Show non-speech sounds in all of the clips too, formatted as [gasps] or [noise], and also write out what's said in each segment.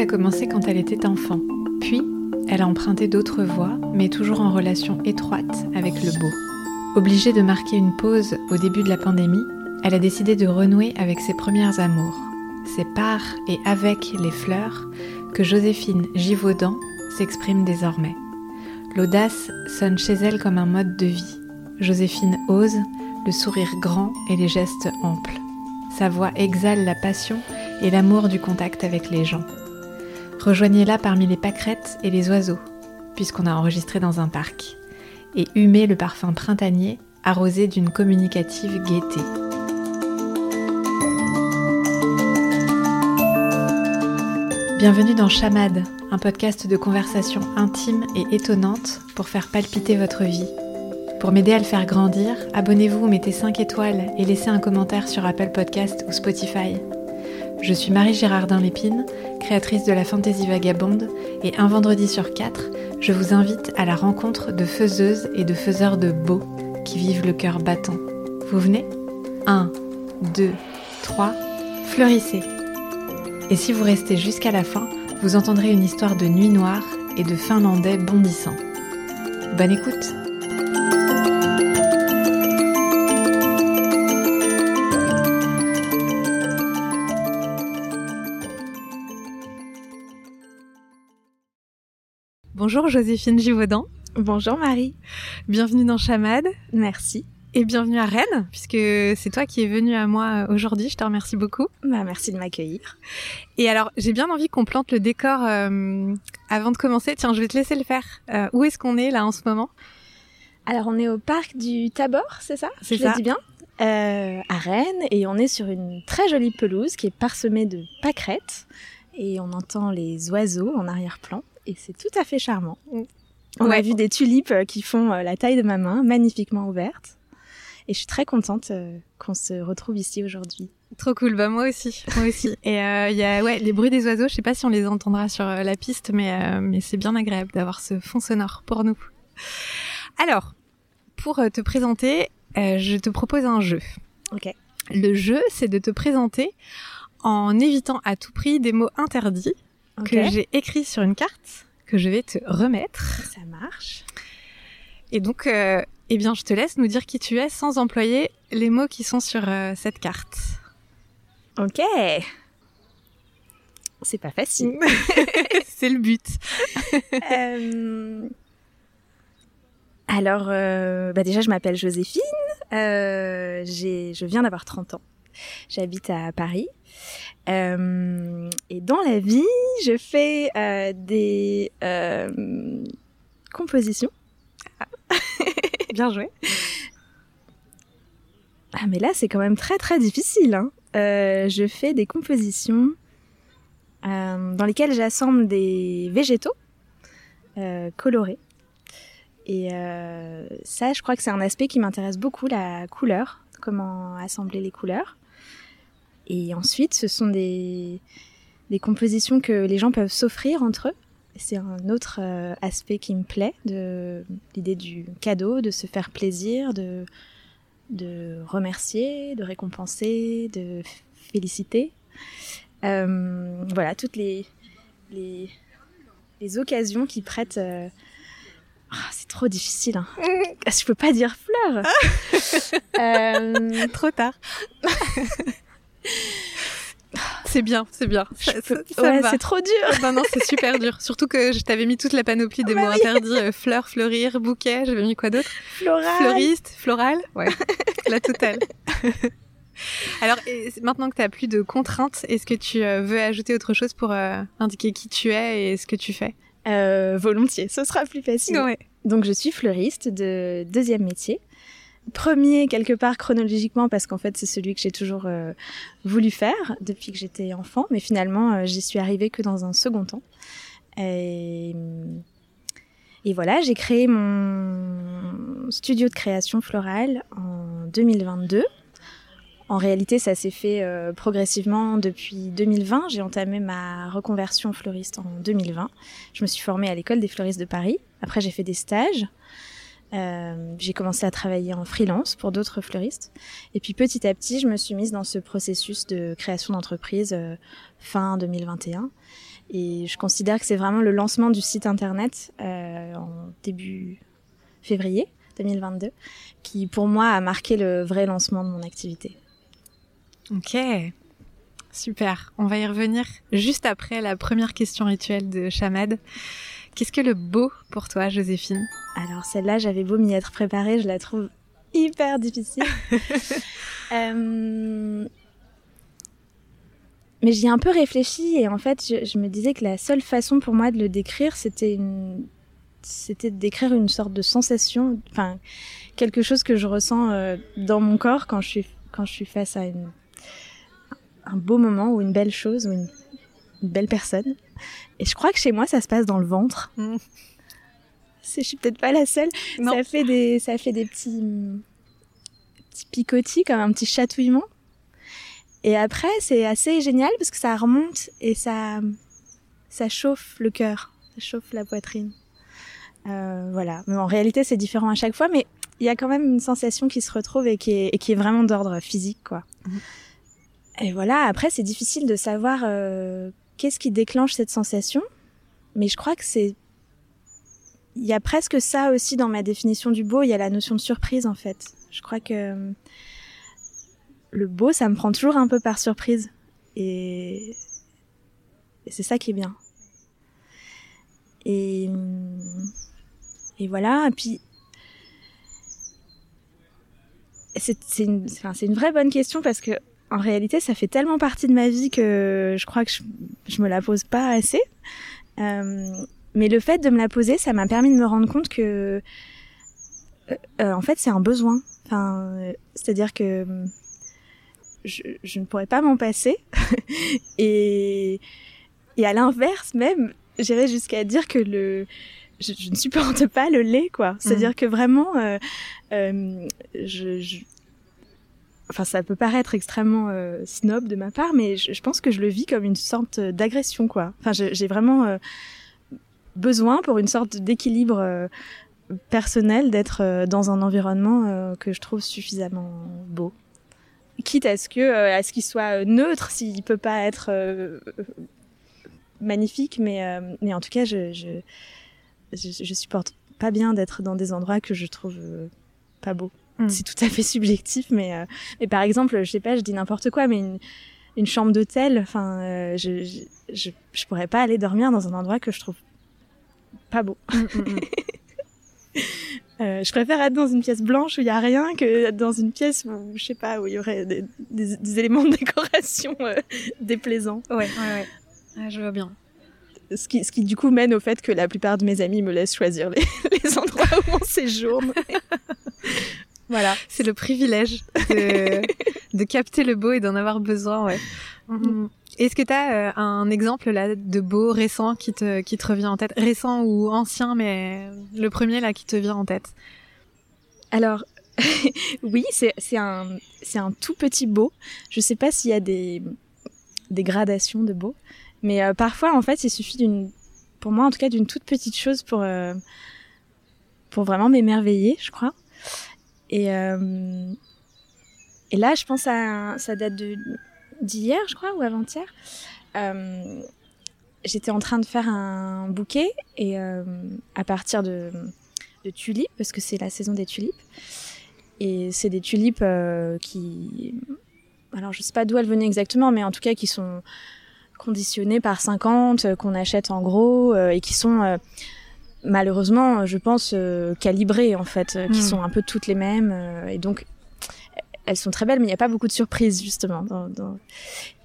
a commencé quand elle était enfant. Puis, elle a emprunté d'autres voies, mais toujours en relation étroite avec le beau. Obligée de marquer une pause au début de la pandémie, elle a décidé de renouer avec ses premières amours. C'est par et avec les fleurs que Joséphine Givaudan s'exprime désormais. L'audace sonne chez elle comme un mode de vie. Joséphine ose, le sourire grand et les gestes amples. Sa voix exhale la passion et l'amour du contact avec les gens. Rejoignez-la parmi les pâquerettes et les oiseaux, puisqu'on a enregistré dans un parc, et humez le parfum printanier arrosé d'une communicative gaieté. Bienvenue dans Chamade, un podcast de conversation intime et étonnante pour faire palpiter votre vie. Pour m'aider à le faire grandir, abonnez-vous, mettez 5 étoiles et laissez un commentaire sur Apple Podcast ou Spotify. Je suis Marie Gérardin Lépine, créatrice de la Fantaisie Vagabonde, et un vendredi sur quatre, je vous invite à la rencontre de faiseuses et de faiseurs de beaux qui vivent le cœur battant. Vous venez? 1, 2, 3, fleurissez. Et si vous restez jusqu'à la fin, vous entendrez une histoire de nuit noire et de Finlandais bondissants. Bonne écoute Bonjour Joséphine Givaudan. Bonjour Marie. Bienvenue dans Chamade. Merci. Et bienvenue à Rennes, puisque c'est toi qui es venue à moi aujourd'hui. Je te remercie beaucoup. Bah, merci de m'accueillir. Et alors, j'ai bien envie qu'on plante le décor euh, avant de commencer. Tiens, je vais te laisser le faire. Euh, où est-ce qu'on est là en ce moment? Alors, on est au parc du Tabor, c'est ça? C'est ça. Je le dis bien? Euh, À Rennes, et on est sur une très jolie pelouse qui est parsemée de pâquerettes. Et on entend les oiseaux en arrière-plan et c'est tout à fait charmant. On Ouais. a vu des tulipes euh, qui font euh, la taille de ma main, magnifiquement ouvertes. Et je suis très contente euh, qu'on se retrouve ici aujourd'hui. Trop cool, bah moi aussi, moi aussi. [laughs] Et euh, il y a ouais les bruits des oiseaux. Je sais pas si on les entendra sur la piste, mais euh, mais c'est bien agréable d'avoir ce fond sonore pour nous. Alors, pour te présenter, euh, je te propose un jeu. Ok. Le jeu, c'est de te présenter en évitant à tout prix des mots interdits Que j'ai écrits sur une carte que je vais te remettre. Ça marche. Et donc, euh, eh bien, je te laisse nous dire qui tu es sans employer les mots qui sont sur euh, cette carte. Ok. C'est pas facile. [laughs] c'est le but. [laughs] Euh, Alors, bah déjà, je m'appelle Joséphine. Je viens d'avoir 30 ans. J'habite à Paris. Euh, et dans la vie, je fais euh, des euh, compositions. [laughs] Bien joué. Ah, mais là, c'est quand même très très difficile. Hein. Je fais des compositions dans lesquelles j'assemble des végétaux colorés. Et ça, je crois que c'est un aspect qui m'intéresse beaucoup, la couleur, comment assembler les couleurs. Et ensuite, ce sont des, des compositions que les gens peuvent s'offrir entre eux. C'est un autre euh, aspect qui me plaît, de l'idée du cadeau, de se faire plaisir, de, de remercier, de récompenser, de féliciter. Euh, voilà, toutes les, les, les occasions qui prêtent. euh, ah, c'est trop difficile. Hein. [laughs] Je peux pas dire fleurs. Euh, [laughs] Trop tard. [laughs] c'est bien, c'est bien. Ça, ça- ça ouais, me va. c'est trop dur. Non, non, c'est super dur. Surtout que je t'avais mis toute la panoplie des Bah mots oui. interdits. euh, fleurs, fleurir, bouquet. J'avais mis quoi d'autre? Floral. Fleuriste, floral. Ouais, la totale. [laughs] Alors, et maintenant que tu as plus de contraintes, est-ce que tu euh, veux ajouter autre chose pour euh, indiquer qui tu es et ce que tu fais? Volontiers, ce sera plus facile. Ouais. Donc je suis fleuriste de deuxième métier. Premier quelque part chronologiquement parce qu'en fait c'est celui que j'ai toujours euh, voulu faire depuis que j'étais enfant, mais finalement euh, j'y suis arrivée que dans un second temps. Et, et voilà, j'ai créé mon studio de création florale en 2022. En réalité, ça s'est fait euh, progressivement depuis 2020. J'ai entamé ma reconversion fleuriste en 2020. Je me suis formée à l'école des fleuristes de Paris. Après, j'ai fait des stages. Euh, j'ai commencé à travailler en freelance pour d'autres fleuristes. Et puis petit à petit, je me suis mise dans ce processus de création d'entreprise euh, fin 2021. Et je considère que c'est vraiment le lancement du site internet euh, en début février 2022 qui, pour moi, a marqué le vrai lancement de mon activité. Ok, super. On va y revenir juste après la première question rituelle de Chamad. Qu'est-ce que le beau pour toi, Joséphine? Alors celle-là, j'avais beau m'y être préparée, je la trouve hyper difficile. [laughs] euh... Mais j'y ai un peu réfléchi et en fait, je, je, me disais que la seule façon pour moi de le décrire, c'était une, c'était de décrire une sorte de sensation, enfin quelque chose que je ressens euh, dans mon corps quand je suis quand je suis face à une, un beau moment ou une belle chose ou une, une belle personne. Et je crois que chez moi, ça se passe dans le ventre. Mm. [laughs] Je suis peut-être pas la seule. Non. Ça fait des, ça fait des petits, petits picotis, comme un petit chatouillement. Et après, c'est assez génial parce que ça remonte et ça, ça chauffe le cœur, ça chauffe la poitrine. Euh, voilà. Mais en réalité, c'est différent à chaque fois, mais il y a quand même une sensation qui se retrouve et qui est, et qui est vraiment d'ordre physique, quoi. Mmh. Et voilà. Après, c'est difficile de savoir euh, qu'est-ce qui déclenche cette sensation, mais je crois que c'est il y a presque ça aussi dans ma définition du beau. Il y a la notion de surprise, en fait. Je crois que le beau, ça me prend toujours un peu par surprise. Et, et c'est ça qui est bien. Et, et voilà. Et puis, c'est une vraie bonne question parce que en réalité, ça fait tellement partie de ma vie que je crois que je, je me la pose pas assez. Euh, mais le fait de me la poser, ça m'a permis de me rendre compte que, euh, euh, en fait, c'est un besoin. Enfin, c'est-à-dire que je, je, ne pourrais pas m'en passer. [laughs] et, et à l'inverse même, j'irais jusqu'à dire que le, je, je, ne supporte pas le lait, quoi. C'est-à-dire mmh. que vraiment, euh, euh, je, je, enfin, ça peut paraître extrêmement euh, snob de ma part, mais je, pense que je le vis comme une sorte d'agression, quoi. Enfin, j'ai vraiment euh, besoin pour une sorte d'équilibre euh, personnel d'être dans un environnement que je trouve suffisamment beau quitte à ce qu'il soit neutre s'il peut pas être magnifique mais mais en tout cas je, je supporte pas bien d'être dans des endroits que je trouve pas beaux mm. c'est tout à fait subjectif mais mais par exemple je sais pas je dis n'importe quoi mais une une chambre d'hôtel enfin je, je, je je pourrais pas aller dormir dans un endroit que je trouve pas beau mm, mm, [laughs] Euh, je préfère être dans une pièce blanche où il y a rien que dans une pièce où je sais pas où il y aurait des, des, des éléments de décoration euh, déplaisants. Ouais, ouais, ouais. Ah, je vois bien. Ce qui, ce qui du coup mène au fait que la plupart de mes amis me laissent choisir les, [laughs] les endroits où on séjourne. [laughs] voilà. C'est le privilège de, [laughs] de capter le beau et d'en avoir besoin, ouais. Mm -hmm. Est-ce que tu as euh, un exemple là de beau récent qui te qui te revient en tête, récent ou ancien, mais le premier là qui te vient en tête? Alors [laughs] oui, c'est c'est un c'est un tout petit beau. Je sais pas s'il y a des des gradations de beau, mais euh, parfois en fait il suffit d'une pour moi en tout cas d'une toute petite chose pour euh, pour vraiment m'émerveiller, je crois. Et euh, et là je pense à ça date d'hier, je crois, ou avant-hier. Euh, J'étais en train de faire un bouquet et euh, à partir de, de tulipes, parce que c'est la saison des tulipes. Et c'est des tulipes qui, alors je sais pas d'où elles venaient exactement, mais en tout cas qui sont conditionnées par 50, euh, qu'on achète en gros et qui sont malheureusement, je pense, calibrées en fait, mmh. qui hmm. sont un peu toutes les mêmes et donc elles sont très belles, mais il n'y a pas beaucoup de surprises justement. Dans, dans...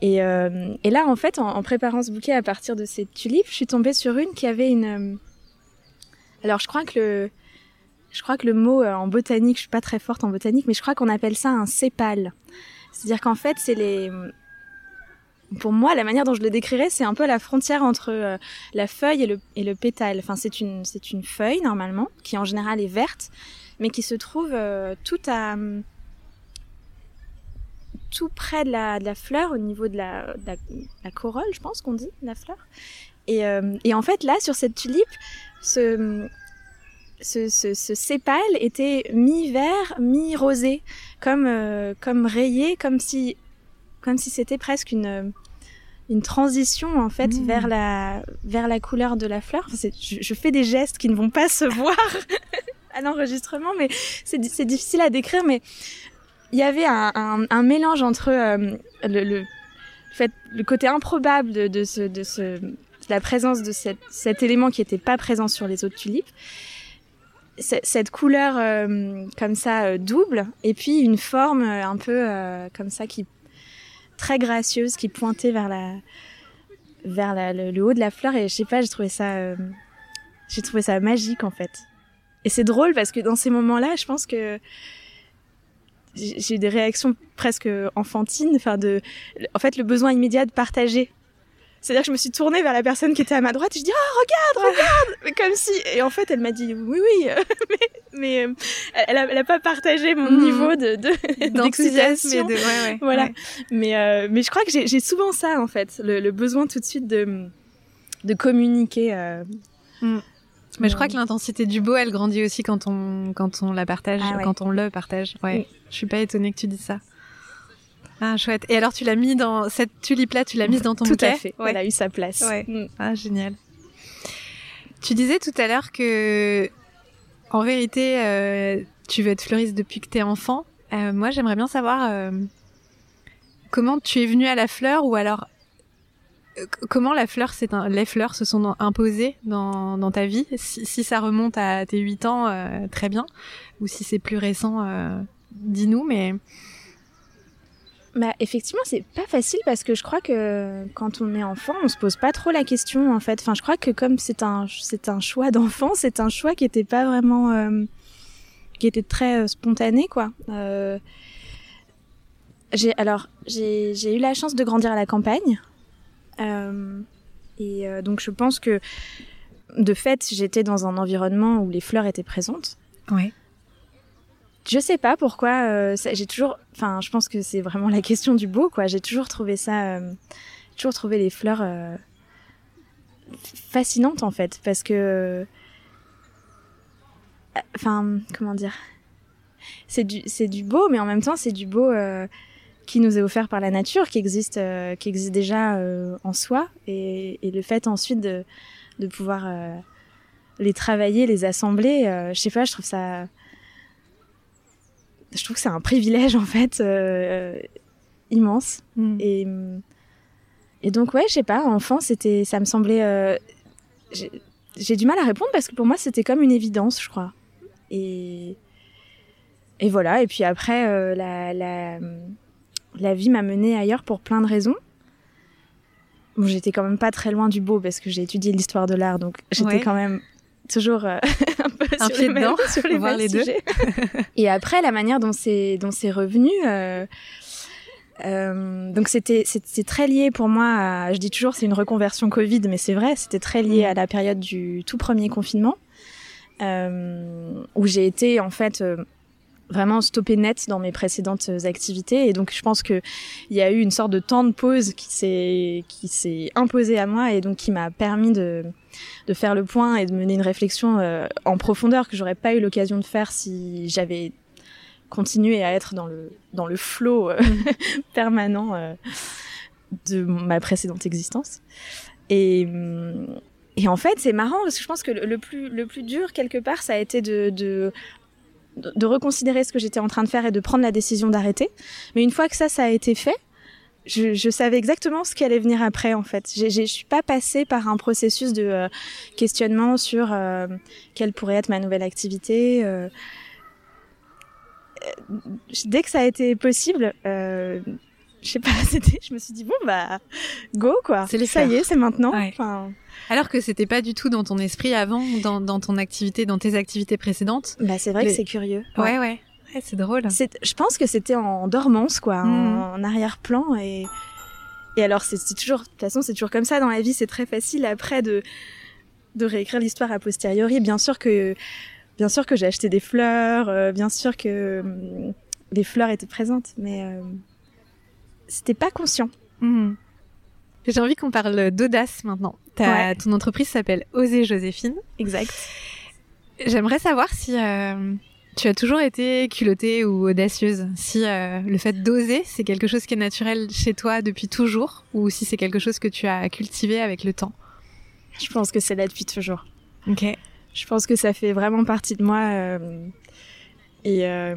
Et, euh, et, là, en fait, en, en, préparant ce bouquet à partir de ces tulipes, je suis tombée sur une qui avait une. Euh, alors, je crois que le, je crois que le mot euh, en botanique, je suis pas très forte en botanique, mais je crois qu'on appelle ça un sépale. C'est-à-dire qu'en fait, c'est les pour moi, la manière dont je le décrirais, c'est un peu la frontière entre euh, la feuille et le, pétale. Enfin, c'est une, feuille normalement, qui en général est verte, mais qui se trouve euh, tout près de la, fleur, au niveau de la, corolle, je pense qu'on dit, la fleur. Et, euh, et, en fait, là, sur cette tulipe, ce, ce, sépale était mi-vert, mi-rosé, comme, rayé, comme si c'était presque une, une transition en fait Mmh. vers la vers la couleur de la fleur. Enfin, je, je fais des gestes qui ne vont pas se voir [laughs] à l'enregistrement, mais c'est di- c'est difficile à décrire. Mais il y avait un, un, un mélange entre euh, le, le fait le côté improbable de, de ce de ce de la présence de cette, cet élément qui n'était pas présent sur les autres tulipes. Cette couleur euh, comme ça euh, double et puis une forme euh, un peu comme ça qui très gracieuse qui pointait vers la vers le, haut de la fleur. Et je sais pas j'ai trouvé ça euh, j'ai trouvé ça magique en fait. Et c'est drôle parce que dans ces moments-là je pense que j'ai j'ai eu des réactions presque enfantines. Enfin de en fait le besoin immédiat de partager c'est-à-dire que je me suis tournée vers la personne qui était à ma droite et je dis oh regarde regarde comme si et en fait elle m'a dit oui oui [laughs] mais mais euh, elle, a, elle a pas partagé mon Mhm. niveau de de- [laughs] D'enthousiasme et d'excitation. de. Ouais, ouais. Voilà. ouais. Mais, euh, mais je crois que j'ai j'ai souvent ça, en fait, le, le besoin tout de suite de, de communiquer. euh. Mais je crois que l'intensité du beau, elle grandit aussi quand on, quand on la partage, Ah ouais. quand on le partage. Ouais. Oui. Je suis pas étonnée que tu dises ça. Ah, chouette. Et alors, tu l'as mis dans cette tulipe-là, tu l'as mise dans ton Tout bouquet à fait. Ouais. Elle a eu sa place. Ouais. Mm. Ah, génial. Tu disais tout à l'heure que, en vérité, euh, tu veux être fleuriste depuis que t'es enfant. Euh, moi, j'aimerais bien savoir euh, comment tu es venue à la fleur ou alors comment la fleur, c'est les fleurs se sont imposées dans, dans ta vie? Si, si ça remonte à tes 8 ans, très bien. Ou si c'est plus récent, dis-nous. Mais Bah, effectivement, c'est pas facile parce que je crois que quand on est enfant, on se pose pas trop la question, en fait. Enfin, je crois que comme c'est un, c'est un choix d'enfant, [laughs] c'est un choix qui était pas vraiment, euh, qui était très euh, spontané, quoi. Euh, j'ai, alors, j'ai, eu la chance de grandir à la campagne. Et donc, je pense que, de fait, j'étais dans un environnement où les fleurs étaient présentes. ouais. Je sais pas pourquoi. euh, j'ai toujours. Enfin, je pense que c'est vraiment la question du beau, quoi. J'ai toujours trouvé ça. euh, toujours trouvé les fleurs euh, fascinantes, en fait, parce que. euh, Enfin, comment dire C'est du, du beau, mais en même temps, c'est du beau qui nous est offert par la nature, qui existe, qui existe déjà en soi, et, et le fait ensuite de, de pouvoir les travailler, les assembler. je sais pas, je trouve ça je trouve que c'est un privilège en fait euh, immense Mm. et et donc ouais je sais pas enfant c'était ça me semblait euh, j'ai du mal à répondre parce que pour moi c'était comme une évidence je crois et et voilà et puis après euh, la la la vie m'a menée ailleurs pour plein de raisons bon j'étais quand même pas très loin du beau parce que j'ai étudié l'histoire de l'art donc j'étais Ouais. quand même toujours euh, [laughs] un peu Un sur pied les mêmes, dedans, sur les voir les deux. [laughs] Et après, la manière dont c'est dont c'est revenu, euh, euh, donc c'était très lié pour moi. À, je dis toujours c'est une reconversion Covid, mais c'est vrai, c'était très lié à la période du tout premier confinement où j'ai été en fait vraiment stoppée net dans mes précédentes activités et donc je pense que il y a eu une sorte de temps de pause qui s'est qui s'est imposé à moi et donc qui m'a permis de de faire le point et de mener une réflexion euh, en profondeur que j'aurais pas eu l'occasion de faire si j'avais continué à être dans le dans le flot euh, [laughs] permanent euh, de ma précédente existence et hum, et en fait c'est marrant parce que je pense que le, plus le plus dur quelque part ça a été de, de de de reconsidérer ce que j'étais en train de faire et de prendre la décision d'arrêter. Mais une fois que ça, ça a été fait, je, je savais exactement ce qui allait venir après, en fait. Je suis pas passée par un processus de euh, questionnement sur euh, quelle pourrait être ma nouvelle activité. euh. Dès que ça a été possible, je sais pas, [laughs] je me suis dit bon bah go quoi. C'est ça y est, c'est maintenant. Ouais. Enfin, Alors que c'était pas du tout dans ton esprit avant, dans, dans ton activité, dans tes activités précédentes. bah c'est vrai Les- que c'est curieux. Ouais, ouais. Ouais, c'est drôle. Je pense que c'était en dormance, quoi, en- Mhm. en, arrière-plan. Et, et alors, c'est toujours, de toute façon, c'est toujours comme ça dans la vie. C'est très facile après de, de réécrire l'histoire a posteriori. Bien sûr que, bien sûr que j'ai acheté des fleurs, euh, bien sûr que hum, les fleurs étaient présentes, mais euh, c'était pas conscient. Mhm. J'ai envie qu'on parle d'audace maintenant. Ouais. Ton entreprise s'appelle Oser Joséphine. Exact. J'aimerais savoir si euh, Tu as toujours été culottée ou audacieuse. Si euh, le fait d'oser, c'est quelque chose qui est naturel chez toi depuis toujours, ou si c'est quelque chose que tu as cultivé avec le temps? Je pense que c'est là depuis toujours. Ok. Je pense que ça fait vraiment partie de moi. Euh, et euh,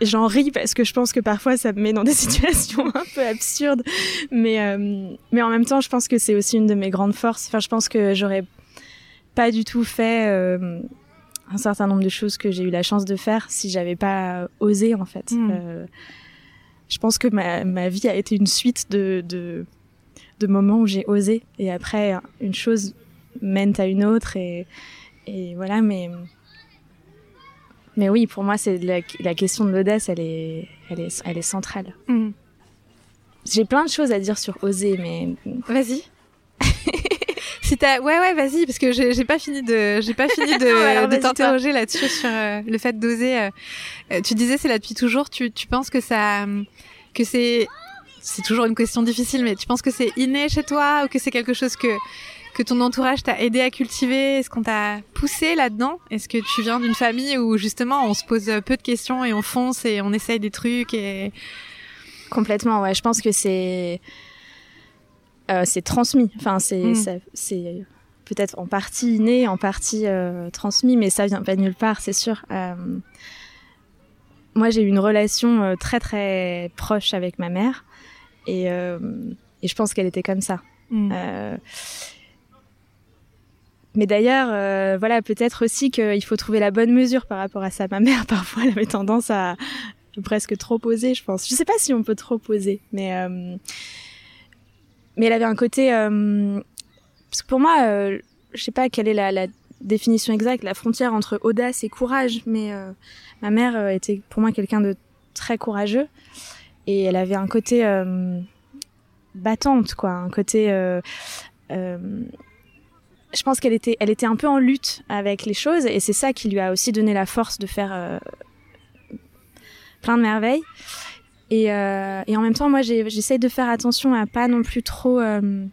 j'en ris parce que je pense que parfois ça me met dans des [laughs] situations un peu absurdes. Mais, mais en même temps, je pense que c'est aussi une de mes grandes forces. Enfin, je pense que j'aurais pas du tout fait un certain nombre de choses que j'ai eu la chance de faire si j'avais pas osé en fait. Mm. Euh, je pense que ma, ma vie a été une suite de, de, de moments où j'ai osé et après une chose mène à une autre et, et voilà mais mais oui pour moi c'est la, la question de l'audace elle est elle est elle est centrale. Mm. J'ai plein de choses à dire sur oser mais Vas-y. Si t'as, ouais, ouais, vas-y, parce que j'ai pas fini de, j'ai pas fini de, [laughs] t'interroger là-dessus sur euh, le fait d'oser. euh. Euh, tu disais c'est là depuis toujours. Tu, tu penses que ça, que c'est, c'est toujours une question difficile, mais tu penses que c'est inné chez toi ou que c'est quelque chose que que ton entourage t'a aidé à cultiver? Est-ce qu'on t'a poussé là-dedans? Est-ce que tu viens d'une famille où justement on se pose peu de questions et on fonce et on essaye des trucs et Complètement, ouais. Je pense que c'est euh, c'est transmis. Enfin, c'est Mm. c'est peut-être en partie inné, en partie euh, transmis, mais ça vient pas de nulle part, c'est sûr. Euh, moi, j'ai eu une relation très très proche avec ma mère, et et je pense qu'elle était comme ça. Mm. Mais d'ailleurs, voilà, peut-être aussi qu'il faut trouver la bonne mesure par rapport à ça. Ma mère, [laughs] parfois, elle avait tendance à presque trop poser, je pense. Je sais pas si on peut trop poser, mais mais elle avait un côté. euh, parce que pour moi, euh, je sais pas quelle est la, définition exacte, la frontière entre audace et courage, mais euh, ma mère euh, était pour moi quelqu'un de très courageux et elle avait un côté battante, quoi, un côté. je pense qu'elle était, elle était un peu en lutte avec les choses et c'est ça qui lui a aussi donné la force de faire plein de merveilles. Et, euh, et en même temps, moi, j'essaye de faire attention à pas non plus trop, euh,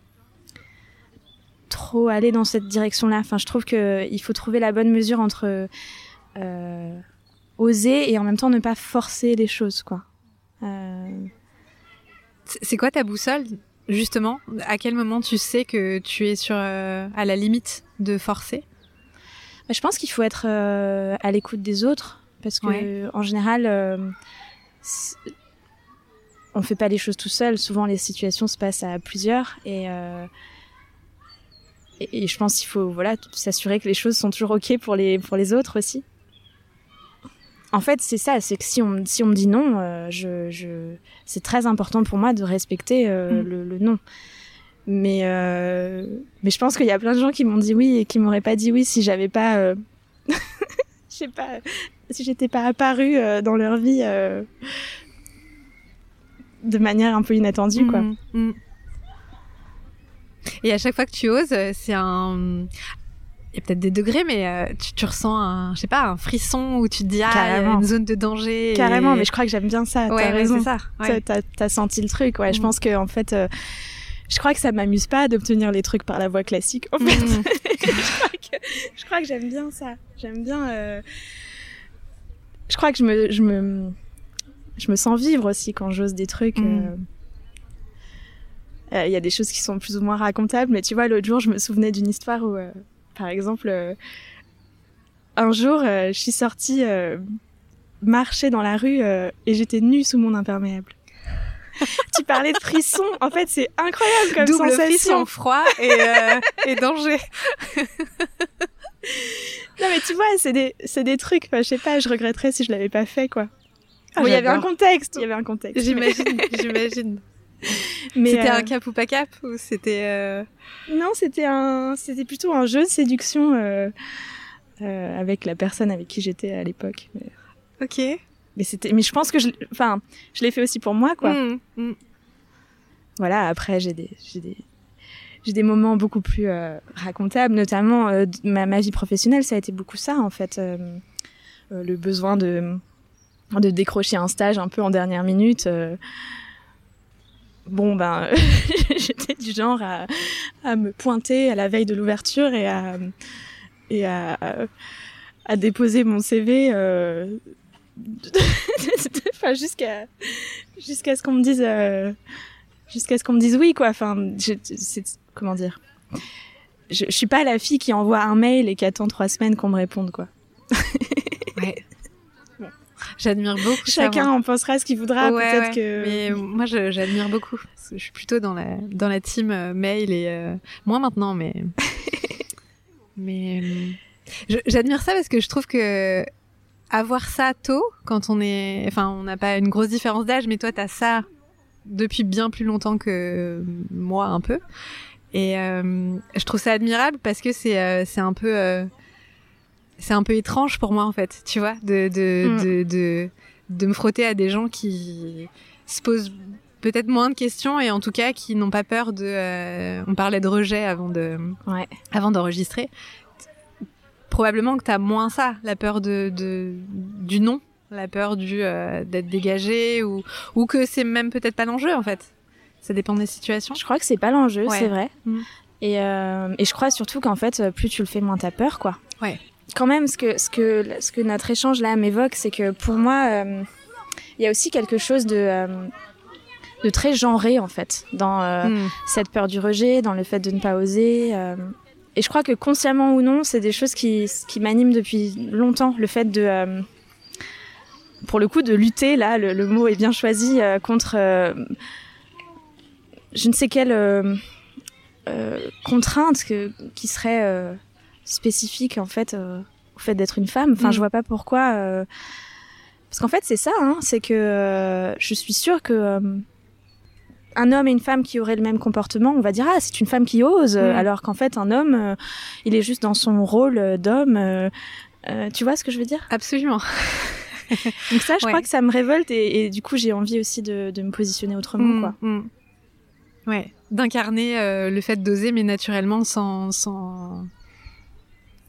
trop aller dans cette direction-là. Enfin, je trouve que il faut trouver la bonne mesure entre euh, oser et en même temps ne pas forcer les choses, quoi. Euh, C'est quoi ta boussole, justement? À quel moment tu sais que tu es sur euh, à la limite de forcer? Bah, Je pense qu'il faut être à l'écoute des autres parce que Ouais. en général, on fait pas les choses tout seul. Souvent, les situations se passent à plusieurs et euh, et, et je pense qu'il faut voilà s'assurer que les choses sont toujours ok pour les pour les autres aussi. En fait, c'est ça, c'est que si on si on me dit non, euh, je, je c'est très important pour moi de respecter euh, Mm. le, le non. Mais mais je pense qu'il y a plein de gens qui m'ont dit oui et qui m'auraient pas dit oui si j'avais pas [laughs] je sais pas si j'étais pas apparue dans leur vie de manière un peu inattendue quoi. Mm, mm. Et à chaque fois que tu oses, euh, c'est un. Il y a peut-être des degrés, mais euh, tu, tu ressens un, je sais pas, un frisson où tu te dis ah, y a une zone de danger. et- Carrément, mais je crois que j'aime bien ça. ouais, T'as ouais, raison. c'est ça. ouais. T'as- t'as senti le truc, ouais. Je Mm. pense que en fait, euh, je crois que ça m'amuse pas d'obtenir les trucs par la voie classique. En fait, [laughs] je crois que, je crois que j'aime bien ça. J'aime bien. euh, Je crois que je me, je me, je me sens vivre aussi quand j'ose des trucs. Mm. euh, euh, Il y a des choses qui sont plus ou moins racontables, mais tu vois, l'autre jour, je me souvenais d'une histoire où, euh, par exemple, euh, un jour, je suis sortie euh, marcher dans la rue euh, et j'étais nue sous mon imperméable. [laughs] tu parlais de frisson, en fait, c'est incroyable comme Double sensation. frisson, froid et, euh, et danger. [laughs] Non, mais tu vois, c'est des, c'est des trucs, enfin, je sais pas, je regretterais si je l'avais pas fait, quoi. Ah, Bon, il y avait un contexte, il y avait un contexte. J'imagine, [laughs] j'imagine. Mais, C'était euh, un cap ou pas cap ou c'était euh, Non, c'était un, c'était plutôt un jeu de séduction euh, euh, avec la personne avec qui j'étais à l'époque. Mais, ok. mais c'était, mais je pense que je, enfin, je l'ai fait aussi pour moi, quoi. Mm, mm. Voilà. Après, j'ai des, j'ai des, j'ai des moments beaucoup plus euh, racontables, notamment euh, ma, ma vie professionnelle, ça a été beaucoup ça, en fait, euh, euh, le besoin de, de décrocher un stage un peu en dernière minute. euh, Bon ben, [laughs] j'étais du genre à, à me pointer à la veille de l'ouverture et à et à, à déposer mon CV euh, [laughs] jusqu'à jusqu'à ce qu'on me dise euh, jusqu'à ce me dise oui quoi. Enfin, comment dire. Je, je suis pas la fille qui envoie un mail et qui attend trois semaines qu'on me réponde quoi. ouais. [laughs] J'admire beaucoup. Chacun en pensera ce qu'il voudra. Ouais, Peut-être ouais. que. Mais moi, j'admire beaucoup. Parce que je suis plutôt dans la dans la team euh, mail et euh, moins maintenant, mais [laughs] mais euh, j'admire ça parce que je trouve que avoir ça tôt, quand on est, enfin, on n'a pas une grosse différence d'âge, mais toi, t'as ça depuis bien plus longtemps que moi, un peu. Et euh, je trouve ça admirable parce que c'est c'est un peu c'est un peu étrange pour moi en fait, tu vois, de de, Mm. de, de de me frotter à des gens qui se posent peut-être moins de questions et en tout cas qui n'ont pas peur de. euh, on parlait de rejet avant de Ouais. avant d'enregistrer. Probablement que t'as moins ça, la peur de, de du non, la peur du euh, d'être dégagé ou ou que c'est même peut-être pas l'enjeu en fait. Ça dépend des situations. Je crois que c'est pas l'enjeu, Ouais. c'est vrai. Mm. Et, euh, et je crois surtout qu'en fait, plus tu le fais, moins t'as peur, quoi. Ouais. Quand même, ce que, ce que, ce que notre échange là m'évoque, c'est que pour moi, euh, il y a aussi quelque chose de, euh, de très genré, en fait, dans euh, Mm. cette peur du rejet, dans le fait de ne pas oser. euh. Et je crois que consciemment ou non, c'est des choses qui, qui m'animent depuis longtemps. Le fait de, euh, pour le coup, de lutter, là, le, le mot est bien choisi, contre je ne sais quelle contrainte que, qui serait spécifique, en fait, euh, au fait d'être une femme. Enfin, Mm. je vois pas pourquoi. euh, Parce qu'en fait, c'est ça, hein, c'est que euh, je suis sûre que un homme et une femme qui auraient le même comportement, on va dire ah c'est une femme qui ose, Mm. alors qu'en fait un homme, il est juste dans son rôle d'homme. tu vois ce que je veux dire? Absolument. [laughs] Donc ça, je Ouais. crois que ça me révolte et, et du coup j'ai envie aussi de, de me positionner autrement, Mm, quoi. Ouais, d'incarner euh, le fait d'oser, mais naturellement sans sans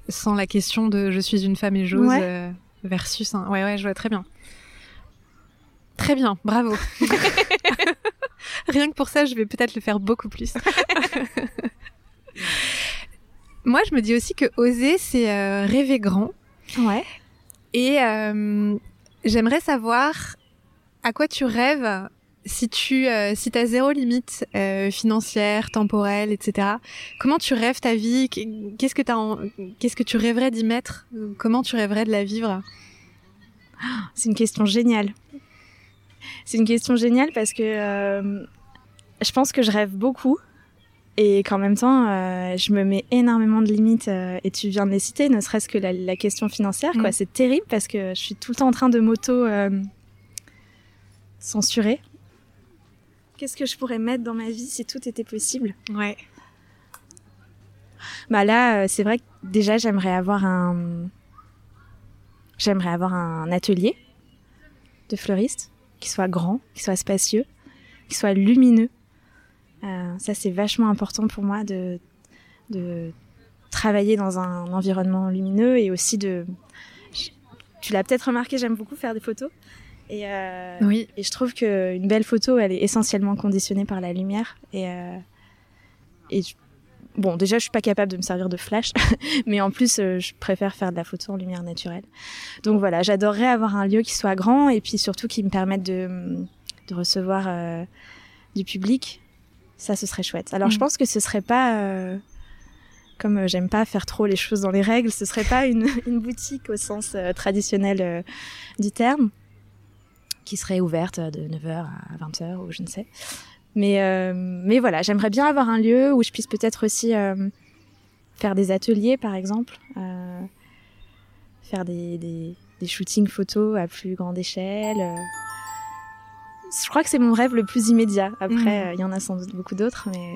sans la question de je suis une femme et j'ose Ouais. euh, versus un... ouais ouais je vois très bien. Très bien, bravo. [laughs] Rien que pour ça, je vais peut-être le faire beaucoup plus. [laughs] Moi, je me dis aussi que oser, c'est euh, rêver grand. Ouais. Et euh, j'aimerais savoir à quoi tu rêves si tu euh, si as zéro limite euh, financière, temporelle, etc. Comment tu rêves ta vie? Qu'est-ce que t'as en- qu'est-ce que tu rêverais d'y mettre? Comment tu rêverais de la vivre? C'est une question géniale. C'est une question géniale parce que euh, je pense que je rêve beaucoup et qu'en même temps, euh, je me mets énormément de limites euh, et tu viens de les citer, ne serait-ce que la, la question financière. quoi. Mm. C'est terrible parce que je suis tout le temps en train de m'auto euh, censurer. Qu'est-ce que je pourrais mettre dans ma vie si tout était possible? Ouais. Bah là, euh, c'est vrai que déjà j'aimerais avoir un j'aimerais avoir un atelier de fleuriste qui soit grand, qui soit spacieux, qui soit lumineux. Euh, ça c'est vachement important pour moi de de travailler dans un environnement lumineux et aussi de tu l'as peut-être remarqué, j'aime beaucoup faire des photos et euh, Oui. et je trouve qu'une belle photo, elle est essentiellement conditionnée par la lumière. Et, euh, et je- bon, déjà, je suis pas capable de me servir de flash, [laughs] mais en plus, euh, je préfère faire de la photo en lumière naturelle. Donc voilà, j'adorerais avoir un lieu qui soit grand et puis surtout qui me permette de, de recevoir euh, du public. Ça, ce serait chouette. Alors, je Mm. pense que ce serait pas. euh, comme euh, j'aime pas faire trop les choses dans les règles, ce serait pas une, [laughs] une boutique au sens traditionnel du terme qui serait ouverte de 9h à 20h ou je ne sais. Mais, euh, mais voilà, j'aimerais bien avoir un lieu où je puisse peut-être aussi euh, faire des ateliers, par exemple, euh, faire des, des, des shootings photos à plus grande échelle. euh. Je crois que c'est mon rêve le plus immédiat. Après, Mhm. euh, il y en a sans doute beaucoup d'autres, mais,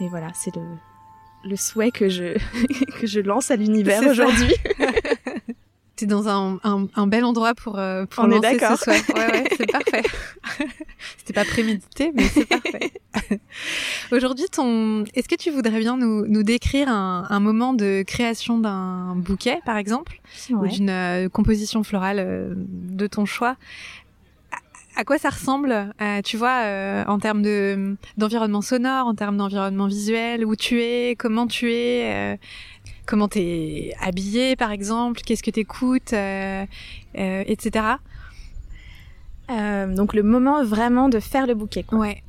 mais voilà, c'est le, le souhait que je, [laughs] que je lance à l'univers aujourd'hui. [laughs] T'es dans un, un, un bel endroit pour, euh, pour On lancer ce souhait. Ouais, ouais, [laughs] c'est parfait. [laughs] C'était pas prémédité, mais c'est parfait. [laughs] Aujourd'hui, ton, est-ce que tu voudrais bien nous, nous décrire un, un moment de création d'un bouquet, par exemple, ou Ouais. d'une euh, composition florale euh, de ton choix? À, quoi ça ressemble, euh, tu vois, euh, en termes de d'environnement sonore, en termes d'environnement visuel, où tu es, comment tu es, euh, comment t'es habillée, par exemple, qu'est-ce que t'écoutes, etc. donc le moment vraiment de faire le bouquet. Quoi. Ouais.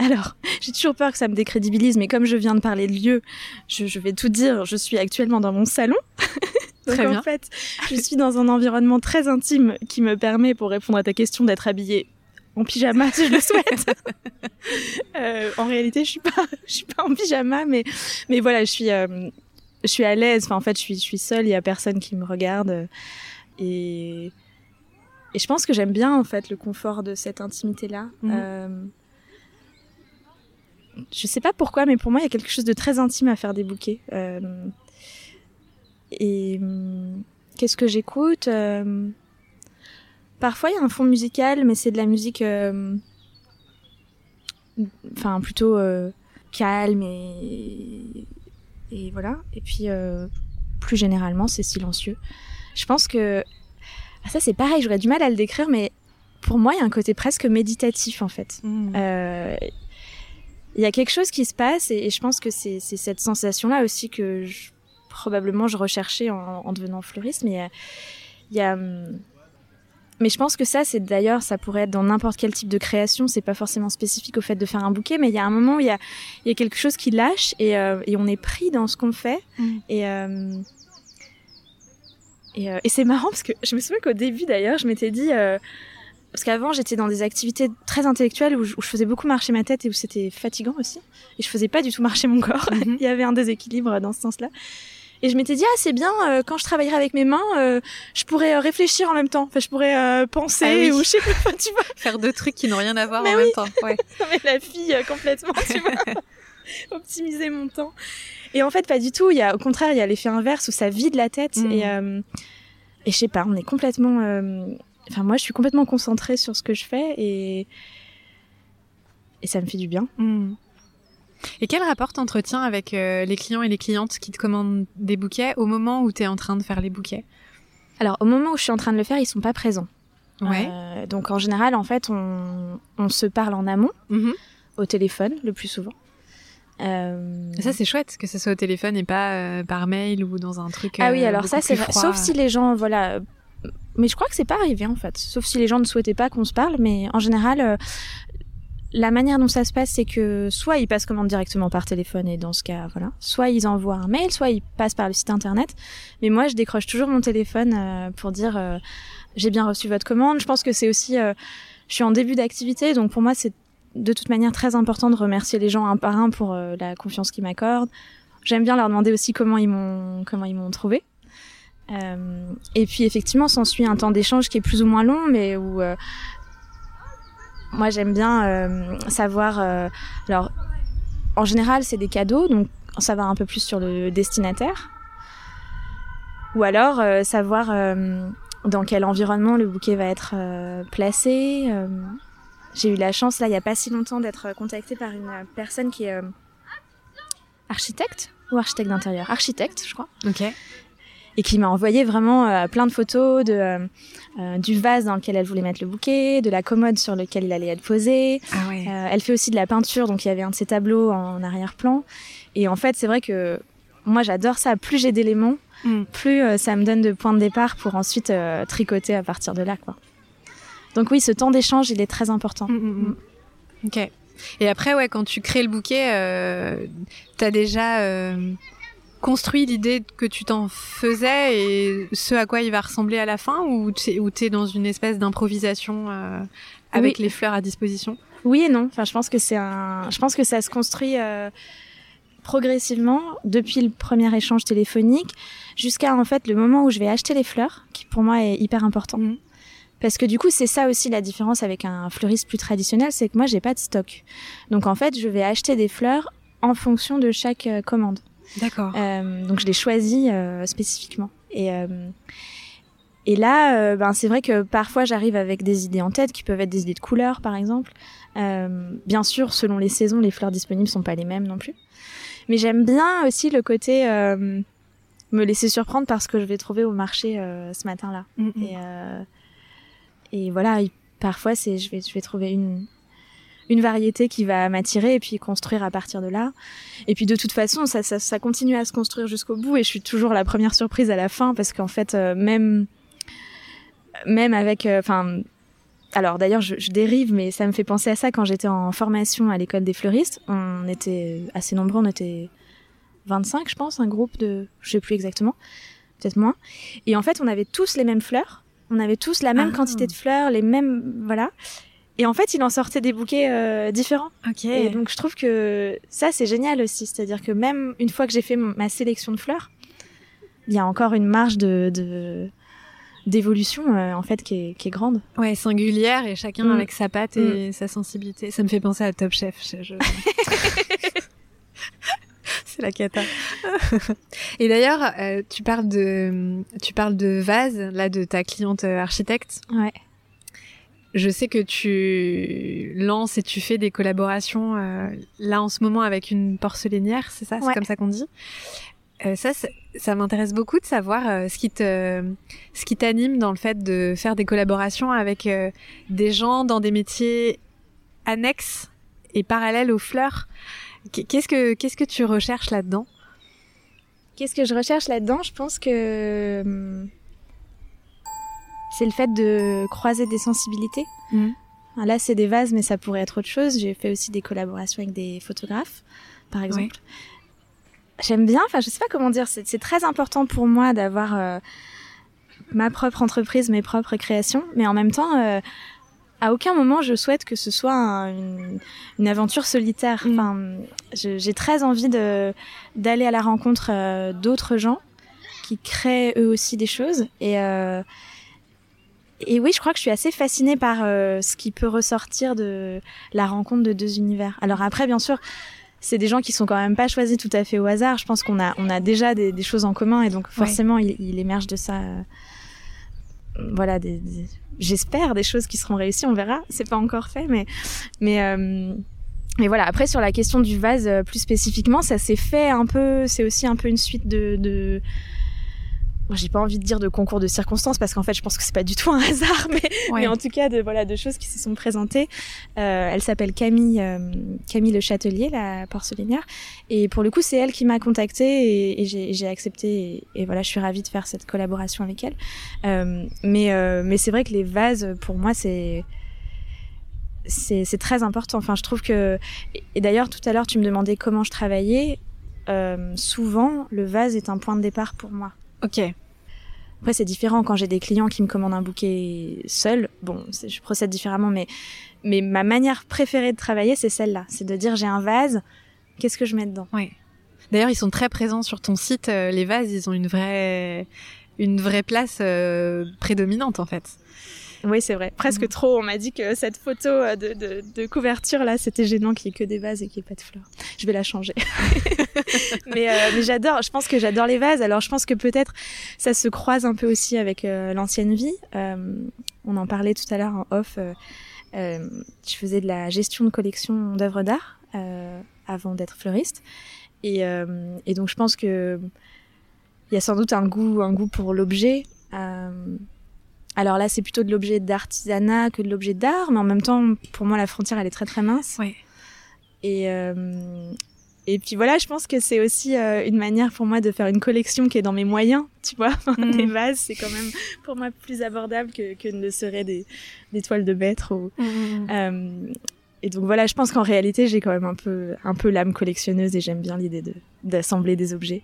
Alors, [laughs] j'ai toujours peur que ça me décrédibilise, mais comme je viens de parler de lieu, je, vais tout dire. Je suis actuellement dans mon salon. [laughs] Donc très en fait, je suis dans un environnement très intime qui me permet, pour répondre à ta question, d'être habillée en pyjama si je le souhaite. [laughs] euh, en réalité, je suis pas, je suis pas en pyjama, mais mais voilà, je suis, euh, je suis à l'aise. Enfin, en fait, je suis, je suis seule. Il y a personne qui me regarde et et je pense que j'aime bien en fait le confort de cette intimité là. Mhm. Euh, je sais pas pourquoi, mais pour moi, il y a quelque chose de très intime à faire des bouquets. Euh, et hum, qu'est-ce que j'écoute euh, Parfois, il y a un fond musical, mais c'est de la musique, euh, enfin plutôt calme et, et voilà. Et puis, plus généralement, c'est silencieux. Je pense que ah, ça, c'est pareil. J'aurais du mal à le décrire, mais pour moi, il y a un côté presque méditatif en fait. Mmh il y a quelque chose qui se passe et, je pense que c'est cette sensation-là aussi que probablement je recherchais en, devenant fleuriste. Mais il y a, hum, mais je pense que ça, c'est d'ailleurs, ça pourrait être dans n'importe quel type de création. C'est pas forcément spécifique au fait de faire un bouquet, mais il y a un moment où il y a, il y a quelque chose qui lâche et, euh, et on est pris dans ce qu'on fait. Mmh. Et, euh, et, euh, et c'est marrant parce que je me souviens qu'au début d'ailleurs, je m'étais dit, parce qu'avant, j'étais dans des activités très intellectuelles où je, faisais beaucoup marcher ma tête et où c'était fatigant aussi. Et je faisais pas du tout marcher mon corps. Mhm. [laughs] Il y avait un déséquilibre dans ce sens-là. Et je m'étais dit, ah, c'est bien, euh, quand je travaillerai avec mes mains, euh, je pourrais euh, réfléchir en même temps. Enfin, je pourrais penser ah ou je sais pas, [laughs] tu vois. Faire deux trucs qui n'ont rien à voir en même temps. Ouais. [laughs] Mais la fille, complètement, tu vois. [laughs] Optimiser mon temps. Et en fait, pas du tout. Il y a, au contraire, il y a l'effet inverse où ça vide la tête. Mhm. Et, et je sais pas, on est complètement Enfin, moi, je suis complètement concentrée sur ce que je fais et, et ça me fait du bien. Hmm. Et quel rapport t'entretiens avec euh, les clients et les clientes qui te commandent des bouquets au moment où tu es en train de faire les bouquets? Alors, au moment où je suis en train de le faire, ils sont pas présents. Ouais. Euh, donc, en général, en fait, on, on se parle en amont, mm-hmm. au téléphone, le plus souvent. Euh... Ça, c'est chouette que ce soit au téléphone et pas par mail ou dans un truc. Ah oui, alors ça, c'est vrai. Sauf si les gens, voilà, mais je crois que c'est pas arrivé en fait. Sauf si les gens ne souhaitaient pas qu'on se parle, mais en général, euh, la manière dont ça se passe, c'est que soit ils passent commande directement par téléphone et dans ce cas, voilà. Soit ils envoient un mail, soit ils passent par le site internet. Mais moi, je décroche toujours mon téléphone euh, pour dire euh, j'ai bien reçu votre commande. Je pense que c'est aussi, je suis en début d'activité, donc pour moi, c'est de toute manière très important de remercier les gens un par un pour la confiance qu'ils m'accordent. J'aime bien leur demander aussi comment ils m'ont comment ils m'ont trouvé. Euh, et puis effectivement, s'ensuit un temps d'échange qui est plus ou moins long, mais où euh, moi j'aime bien euh, savoir. alors, en général, c'est des cadeaux, donc savoir un peu plus sur le destinataire. Ou alors savoir dans quel environnement le bouquet va être placé. J'ai eu la chance, là, il n'y a pas si longtemps, d'être contactée par une personne qui est architecte ou architecte d'intérieur Architecte, je crois. Ok et qui m'a envoyé vraiment euh, plein de photos de euh, euh, du vase dans lequel elle voulait mettre le bouquet, de la commode sur lequel il allait être posé. Ah ouais. elle fait aussi de la peinture, donc il y avait un de ses tableaux en arrière-plan. Et en fait, c'est vrai que moi j'adore ça. Plus j'ai d'éléments, mm. plus ça me donne de points de départ pour ensuite tricoter à partir de là, quoi. Donc oui, ce temps d'échange, il est très important. Mm, mm, ok. Et après, ouais, quand tu crées le bouquet, euh, t'as déjà construit l'idée que tu t'en faisais et ce à quoi il va ressembler à la fin ou tu es dans une espèce d'improvisation euh, avec les fleurs à disposition? Oui et non. Enfin, je pense que c'est un. Je pense que ça se construit euh, progressivement depuis le premier échange téléphonique jusqu'à en fait le moment où je vais acheter les fleurs, qui pour moi est hyper important. Mhm. Parce que du coup, c'est ça aussi la différence avec un fleuriste plus traditionnel, c'est que moi, j'ai pas de stock. Donc en fait, je vais acheter des fleurs en fonction de chaque euh, commande. D'accord. Euh, donc je l'ai choisi euh, spécifiquement. Et euh, et là, ben c'est vrai que parfois j'arrive avec des idées en tête qui peuvent être des idées de couleurs, par exemple. bien sûr, selon les saisons, les fleurs disponibles sont pas les mêmes non plus. Mais j'aime bien aussi le côté me laisser surprendre par ce que je vais trouver au marché ce matin-là. Mm, mm. Et, et voilà, parfois c'est je vais je vais trouver une une variété qui va m'attirer et puis construire à partir de là. Et puis de toute façon, ça, ça, ça continue à se construire jusqu'au bout et je suis toujours la première surprise à la fin parce qu'en fait, euh, même, même avec, euh, enfin, alors d'ailleurs, je, je, dérive, mais ça me fait penser à ça quand j'étais en formation à l'école des fleuristes. On était assez nombreux, on était 25, je pense, un groupe de, je sais plus exactement, peut-être moins. Et en fait, on avait tous les mêmes fleurs. On avait tous la même ah. quantité de fleurs, les mêmes, voilà. Et en fait, il en sortait des bouquets euh, différents. Et donc, je trouve que ça, c'est génial aussi. C'est-à-dire que même une fois que j'ai fait ma sélection de fleurs, il y a encore une marge de, d'évolution euh, en fait qui est, qui est, grande. Ouais, singulière et chacun mm. avec sa patte et mm. sa sensibilité. Ça me fait penser à Top Chef. Je... [laughs] C'est la cata. et d'ailleurs, euh, tu parles de tu parles de vase là de ta cliente architecte. Ouais je sais que tu lances et tu fais des collaborations euh, là en ce moment avec une porcelainière, c'est ça? C'est comme ça qu'on dit? Euh, ça, ça m'intéresse beaucoup de savoir euh, ce qui te, ce qui t'anime dans le fait de faire des collaborations avec des gens dans des métiers annexes et parallèles aux fleurs. Qu'est-ce que, qu'est-ce que tu recherches là-dedans? Qu'est-ce que je recherche là-dedans? Je pense que hum, c'est le fait de croiser des sensibilités. Mm. Là, c'est des vases, mais ça pourrait être autre chose. J'ai fait aussi des collaborations avec des photographes, par exemple. J'aime bien, enfin, je sais pas comment dire, c'est très important pour moi d'avoir euh, ma propre entreprise, mes propres créations, mais en même temps, euh, à aucun moment je souhaite que ce soit une, une, aventure solitaire. Mm. Enfin, j'ai très envie d'aller à la rencontre euh, d'autres gens qui créent eux aussi des choses et et oui, je crois que je suis assez fascinée par euh, ce qui peut ressortir de la rencontre de deux univers. Alors après, bien sûr, c'est des gens qui sont quand même pas choisis tout à fait au hasard. Je pense qu'on a, on a déjà des, des, choses en commun et donc forcément, il, il, émerge de ça. Euh, voilà, des, des j'espère des choses qui seront réussies. On verra. C'est pas encore fait, mais mais euh, mais voilà. Après, sur la question du vase plus spécifiquement, ça s'est fait un peu. C'est aussi un peu une suite de, de j'ai pas envie de dire de concours de circonstances parce qu'en fait je pense que c'est pas du tout un [laughs] hasard mais, mais, en tout cas de voilà de choses qui se sont présentées. Euh, elle s'appelle Camille euh, Camille Le Châtelier la porcelainière. Et pour le coup c'est elle qui m'a contactée et, et j'ai accepté et, et, voilà je suis ravie de faire cette collaboration avec elle. Euh, mais mais c'est vrai que les vases pour moi c'est c'est très important. Enfin je trouve que et d'ailleurs tout à l'heure tu me demandais comment je travaillais. Souvent le vase est un point de départ pour moi Ok. Après, c'est différent quand j'ai des clients qui me commandent un bouquet seul. Bon, je procède différemment, mais, mais ma manière préférée de travailler, c'est celle-là. C'est de dire, j'ai un vase, qu'est-ce que je mets dedans? Oui. D'ailleurs, ils sont très présents sur ton site. Euh, les vases, ils ont une vraie, une vraie place euh, prédominante, en fait. Oui, c'est vrai. Presque mm. trop. On m'a dit que cette photo euh, de, de, de couverture là, c'était gênant qu'il y ait que des vases et qu'il n'y ait pas de fleurs. Je vais la changer. [laughs] mais, euh, mais j'adore. Je pense que j'adore les vases. Alors, je pense que peut-être ça se croise un peu aussi avec euh, l'ancienne vie. Euh, on en parlait tout à l'heure en off. Je faisais de la gestion de collection d'œuvres d'art avant d'être fleuriste. Et, et, donc, je pense que il y a sans doute un goût, un goût pour l'objet. Euh, alors là, c'est plutôt de l'objet d'artisanat que de l'objet d'art, mais en même temps, pour moi, la frontière, elle est très très mince. Oui. Et, euh, et puis voilà, je pense que c'est aussi euh, une manière pour moi de faire une collection qui est dans mes moyens, tu vois. [laughs] Mm. des vases, c'est quand même pour moi plus abordable que, que ne serait des, des toiles de maître. Ou, mm. euh, et donc voilà, je pense qu'en réalité, j'ai quand même un peu, un peu l'âme collectionneuse et j'aime bien l'idée de, d'assembler des objets.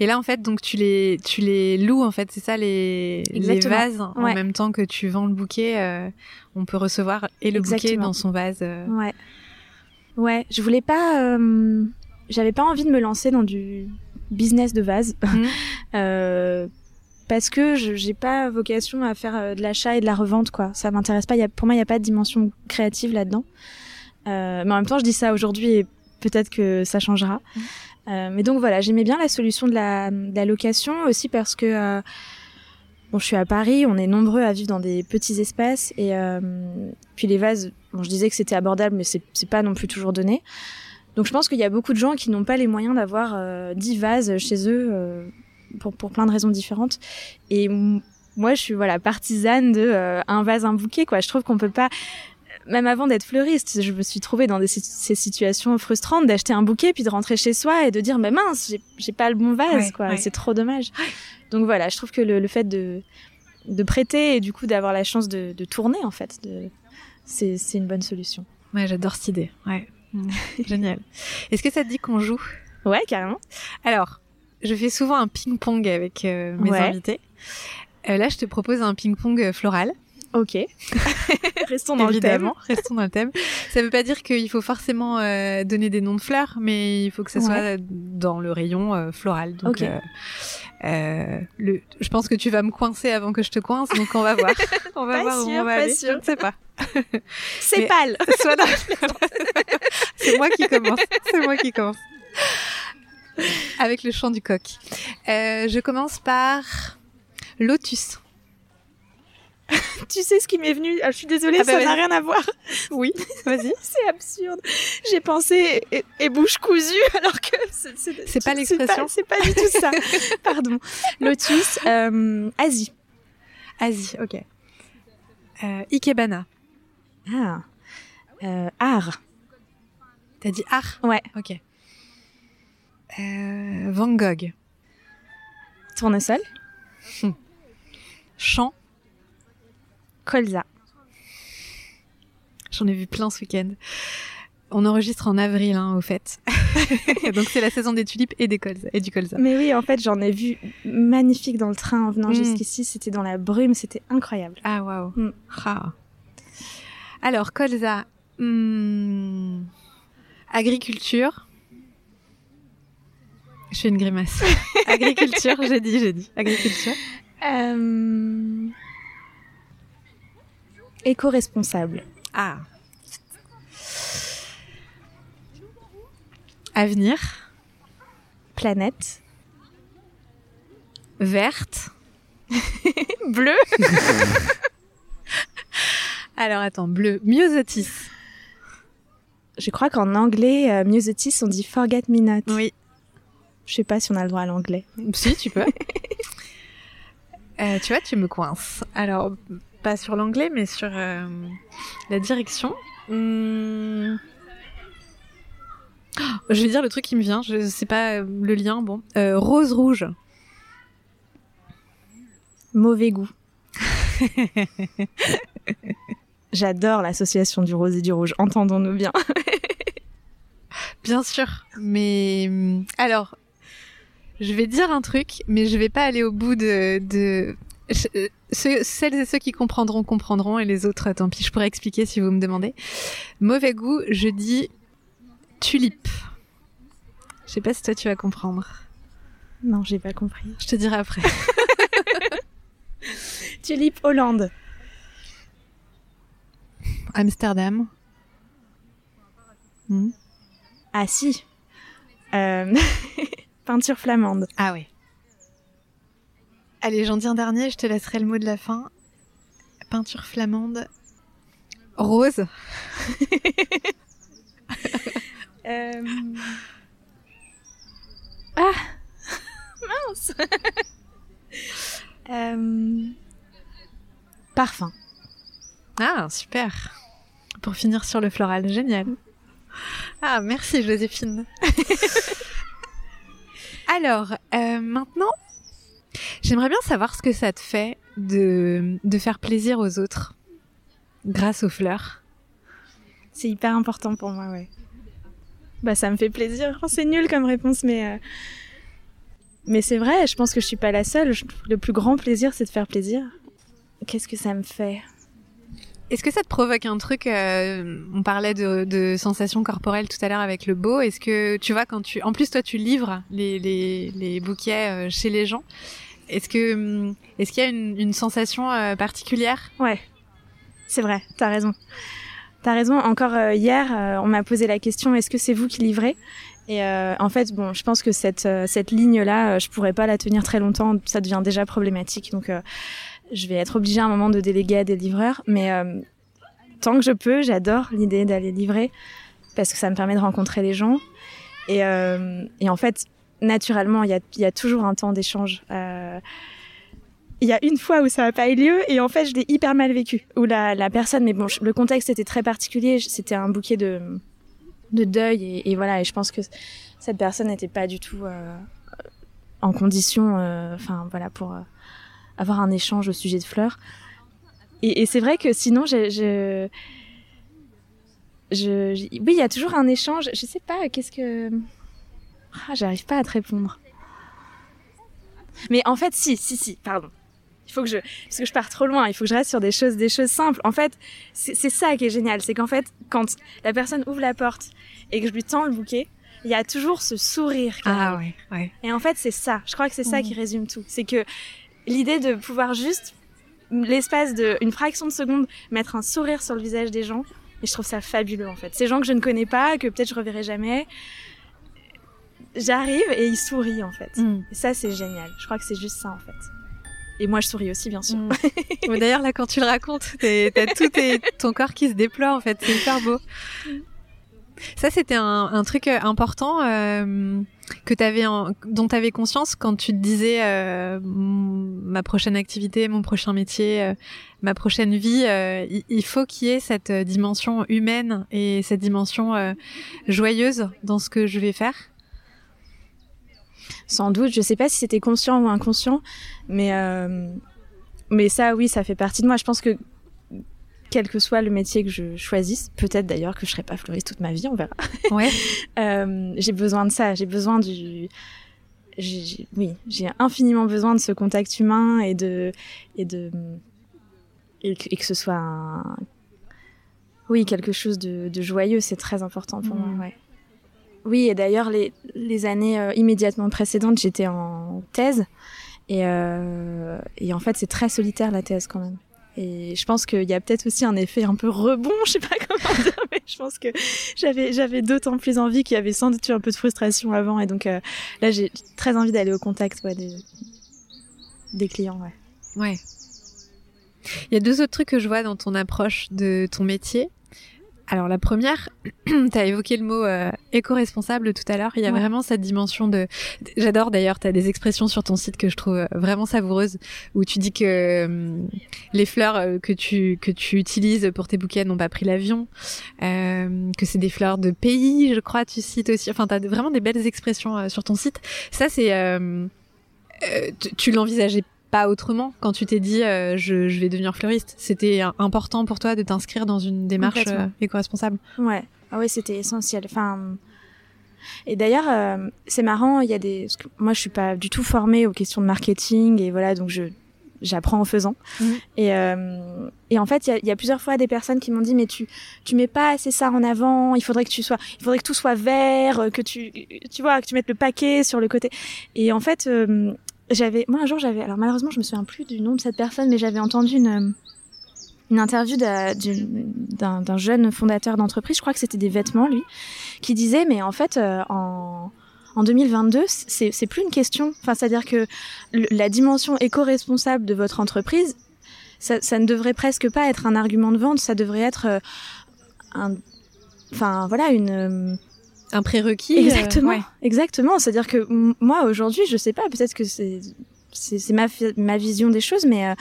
Et là, en fait, donc tu les, tu les loues, en fait, c'est ça, les, les vases, en même temps que tu vends le bouquet, euh, on peut recevoir et le bouquet dans son vase. Euh. Ouais. Ouais, je voulais pas, euh, j'avais pas envie de me lancer dans du business de vase. Mhm. [laughs] euh, parce que je j'ai pas vocation à faire de l'achat et de la revente quoi ça m'intéresse pas y a, pour moi il y a pas de dimension créative là-dedans mais en même temps je dis ça aujourd'hui et peut-être que ça changera mhm. Euh, mais donc voilà, j'aimais bien la solution de la, location aussi parce que euh, bon, je suis à Paris, on est nombreux à vivre dans des petits espaces et euh, puis les vases, bon, je disais que c'était abordable, mais c'est pas non plus toujours donné. Donc je pense qu'il y a beaucoup de gens qui n'ont pas les moyens d'avoir euh, 10 vases chez eux pour pour plein de raisons différentes. Et moi, je suis voilà partisane de un vase un bouquet quoi. Je trouve qu'on peut pas même avant d'être fleuriste, je me suis trouvée dans des, ces situations frustrantes d'acheter un bouquet puis de rentrer chez soi et de dire mais mince, j'ai pas le bon vase, quoi. C'est trop dommage. Donc voilà, je trouve que le, fait de, de prêter et du coup d'avoir la chance de, de, tourner en fait, c'est une bonne solution. Ouais, j'adore cette idée. Ouais, [laughs] génial. Est-ce que ça te dit qu'on joue? Ouais, carrément. Alors, je fais souvent un ping-pong avec euh, mes invités. Euh, là, je te propose un ping-pong floral. Ok. [laughs] Restons dans le thème. Restons dans le thème. Ça veut pas dire qu'il faut forcément euh, donner des noms de fleurs, mais il faut que ça soit dans le rayon euh, floral. Donc, euh, le, je pense que tu vas me coincer avant que je te coince, donc on va voir. [laughs] on va pas voir sûr, où on va pas aller. Sûr. Je ne sais pas. [laughs] C'est pâle. Soit dans... C'est moi qui commence. C'est moi qui commence. Avec le chant du coq. je commence par Lotus. [laughs] tu sais ce qui m'est venu? Ah, Je suis désolée, ah bah ça n'a rien à voir. [laughs] Oui, [laughs] vas-y. c'est absurde. J'ai pensé et, bouche cousue alors que c'est pas l'expression. C'est pas, du tout ça. Pardon. Lotus, euh, Asie. Asie, ok. Euh, Ikebana. Ah. Euh, art. T'as dit art Ouais. Ok. Euh, Van Gogh. Tournesol. Hum. Chant. Colza. J'en ai vu plein ce week-end. On enregistre en avril, hein, au fait. [laughs] Donc c'est la saison des tulipes et, des colza, et du colza. Mais oui, en fait, j'en ai vu magnifique dans le train en venant mm. jusqu'ici. C'était dans la brume, c'était incroyable. Ah, waouh. Mm. Ah. Alors, colza. Hmm, agriculture. Je fais une grimace. [laughs] Agriculture, j'ai dit, j'ai dit. Agriculture. Euh éco-responsable. Ah. Avenir. Planète. Verte. [laughs] Bleu. [laughs] Alors attends, bleu. Myosotis. Je crois qu'en anglais, euh, myosotis, on dit forget me not. Oui. Je sais pas si on a le droit à l'anglais. Si, tu peux. [laughs] Euh, tu vois, tu me coinces. Alors, pas sur l'anglais, mais sur euh, la direction. Hmm. Oh, je vais dire le truc qui me vient, je sais pas euh, le lien, bon. Euh, rose rouge. Mauvais goût. [laughs] J'adore l'association du rose et du rouge, entendons-nous bien. [laughs] bien sûr, mais hmm, alors, je vais dire un truc, mais je vais pas aller au bout de, de celles et ceux qui comprendront, comprendront, et les autres, tant pis, je pourrais expliquer si vous me demandez. Mauvais goût, je dis tulipe. Je sais pas si toi tu vas comprendre. Non, j'ai pas compris. Je te dirai après. [laughs] tulipe Hollande. Amsterdam. Hmm. Ah si. Euh, [laughs] peinture flamande. Ah oui. Allez, j'en dis un dernier, je te laisserai le mot de la fin. Peinture flamande. Rose. [laughs] Euh, ah [laughs] Mince [laughs] euh, Parfum. Ah, super. Pour finir sur le floral, génial. Ah, merci Joséphine. Alors, euh, maintenant, J'aimerais bien savoir ce que ça te fait de, de faire plaisir aux autres grâce aux fleurs. C'est hyper important pour moi, ouais. Bah, ça me fait plaisir. c'est nul comme réponse, mais. Euh, mais c'est vrai, je pense que je suis pas la seule. Le plus grand plaisir, c'est de faire plaisir. Qu'est-ce que ça me fait? Est-ce que ça te provoque un truc euh, On parlait de, de, sensations corporelles tout à l'heure avec le beau. Est-ce que tu vois quand tu, en plus toi tu livres les, les, les bouquets euh, chez les gens. Est-ce que hum, est-ce qu'il y a une, sensation euh, particulière? Ouais, c'est vrai. T'as raison. T'as raison. Encore hier, on m'a posé la question est-ce que c'est vous qui livrez? Et en fait, bon, je pense que cette cette ligne là, je pourrais pas la tenir très longtemps. Ça devient déjà problématique. Donc je vais être obligée à un moment de déléguer à des livreurs. Mais euh, tant que je peux, j'adore l'idée d'aller livrer parce que ça me permet de rencontrer les gens. Et, euh, et en fait, naturellement, il y a, toujours un temps d'échange. Euh, il y a une fois où ça n'a pas eu lieu et en fait je l'ai hyper mal vécu. Où la, la personne, mais bon, le contexte était très particulier. C'était un bouquet de, de deuil et, voilà. Et je pense que cette personne n'était pas du tout euh, en condition, euh, enfin voilà, pour avoir un échange au sujet de fleurs. Et, c'est vrai que sinon, je, je, oui, il y a toujours un échange. Je sais pas, qu'est-ce que, ah, j'arrive pas à te répondre. Mais en fait, si, si, si, pardon. Il faut que je, parce que je pars trop loin. Il faut que je reste sur des choses, des choses simples. En fait, c'est ça qui est génial, c'est qu'en fait, quand la personne ouvre la porte et que je lui tends le bouquet, il y a toujours ce sourire. Ah ouais, ouais. Et en fait, c'est ça. Je crois que c'est ça mmh. qui résume tout. C'est que l'idée de pouvoir juste l'espace d'une fraction de seconde mettre un sourire sur le visage des gens. Et je trouve ça fabuleux en fait. Ces gens que je ne connais pas, que peut-être je reverrai jamais, j'arrive et ils sourient en fait. Mmh. Et ça c'est génial. Je crois que c'est juste ça en fait. Et moi, je souris aussi, bien sûr. [laughs] Mmh. D'ailleurs, là, quand tu le racontes, t'as tout tes, ton corps qui se déploie, en fait. C'est hyper beau. Ça, c'était un, un, truc euh, important euh, que t'avais, dont tu avais conscience quand tu te disais euh, ma prochaine activité, mon prochain métier, euh, ma prochaine vie. Il faut qu'il y ait cette dimension humaine et cette dimension joyeuse dans ce que je vais faire sans doute. Je sais pas si c'était conscient ou inconscient, mais euh, mais ça, oui, ça fait partie de moi. Je pense que quel que soit le métier que je choisisse, peut-être d'ailleurs que je serai pas fleuriste toute ma vie, on verra. [laughs] Ouais. euh, j'ai besoin de ça. J'ai besoin du oui, j'ai infiniment besoin de ce contact humain et de et de et que, et que ce soit un, oui quelque chose de, de joyeux, c'est très important pour mmh. moi. Ouais. Oui, et d'ailleurs, les, les années euh, immédiatement précédentes, j'étais en thèse. Et, euh, et en fait, c'est très solitaire la thèse quand même. Et je pense qu'il y a peut-être aussi un effet un peu rebond, [laughs] je sais pas comment dire, mais je pense que j'avais j'avais d'autant plus envie qu'il y avait sans doute eu un peu de frustration avant. Et donc euh, là, j'ai très envie d'aller au contact ouais, des, des clients. Ouais. Ouais. Il y a deux autres trucs que je vois dans ton approche de ton métier. Alors la première, [clears throat] tu as évoqué le mot euh, éco-responsable tout à l'heure. Il y a ouais. vraiment cette dimension de... J'adore d'ailleurs, tu as des expressions sur ton site que je trouve euh, vraiment savoureuses, où tu dis que euh, les fleurs euh, que, tu, que tu utilises pour tes bouquets n'ont pas pris l'avion, euh, que c'est des fleurs de pays, je crois, tu cites aussi. Enfin, tu as vraiment des belles expressions euh, sur ton site. Ça, c'est... tu, tu l'envisageais pas autrement quand tu t'es dit euh, je, je, vais devenir fleuriste C'était important pour toi de t'inscrire dans une démarche euh, éco-responsable Ouais, ah ouais, c'était essentiel. Enfin, et d'ailleurs, euh, c'est marrant. Il y a des, moi, je suis pas du tout formée aux questions de marketing et voilà, donc je j'apprends en faisant. Mmh. Et, euh, et en fait, il y a, y a, plusieurs fois des personnes qui m'ont dit mais tu tu mets pas assez ça en avant. Il faudrait que tu sois, il faudrait que tout soit vert, que tu tu vois, que tu mettes le paquet sur le côté. Et en fait, euh, j'avais moi un jour j'avais alors malheureusement je me souviens plus du nom de cette personne mais j'avais entendu une une interview d'un jeune fondateur d'entreprise je crois que c'était des vêtements lui qui disait mais en fait euh, en en 2022, c'est plus une question. Enfin, c'est-à-dire que la dimension éco-responsable de votre entreprise, ça, ça ne devrait presque pas être un argument de vente. Ça devrait être euh, un, enfin voilà, une un prérequis. Exactement. Euh, ouais. Exactement. C'est-à-dire que moi aujourd'hui, je sais pas, peut-être que c'est c'est ma ma vision des choses, mais euh,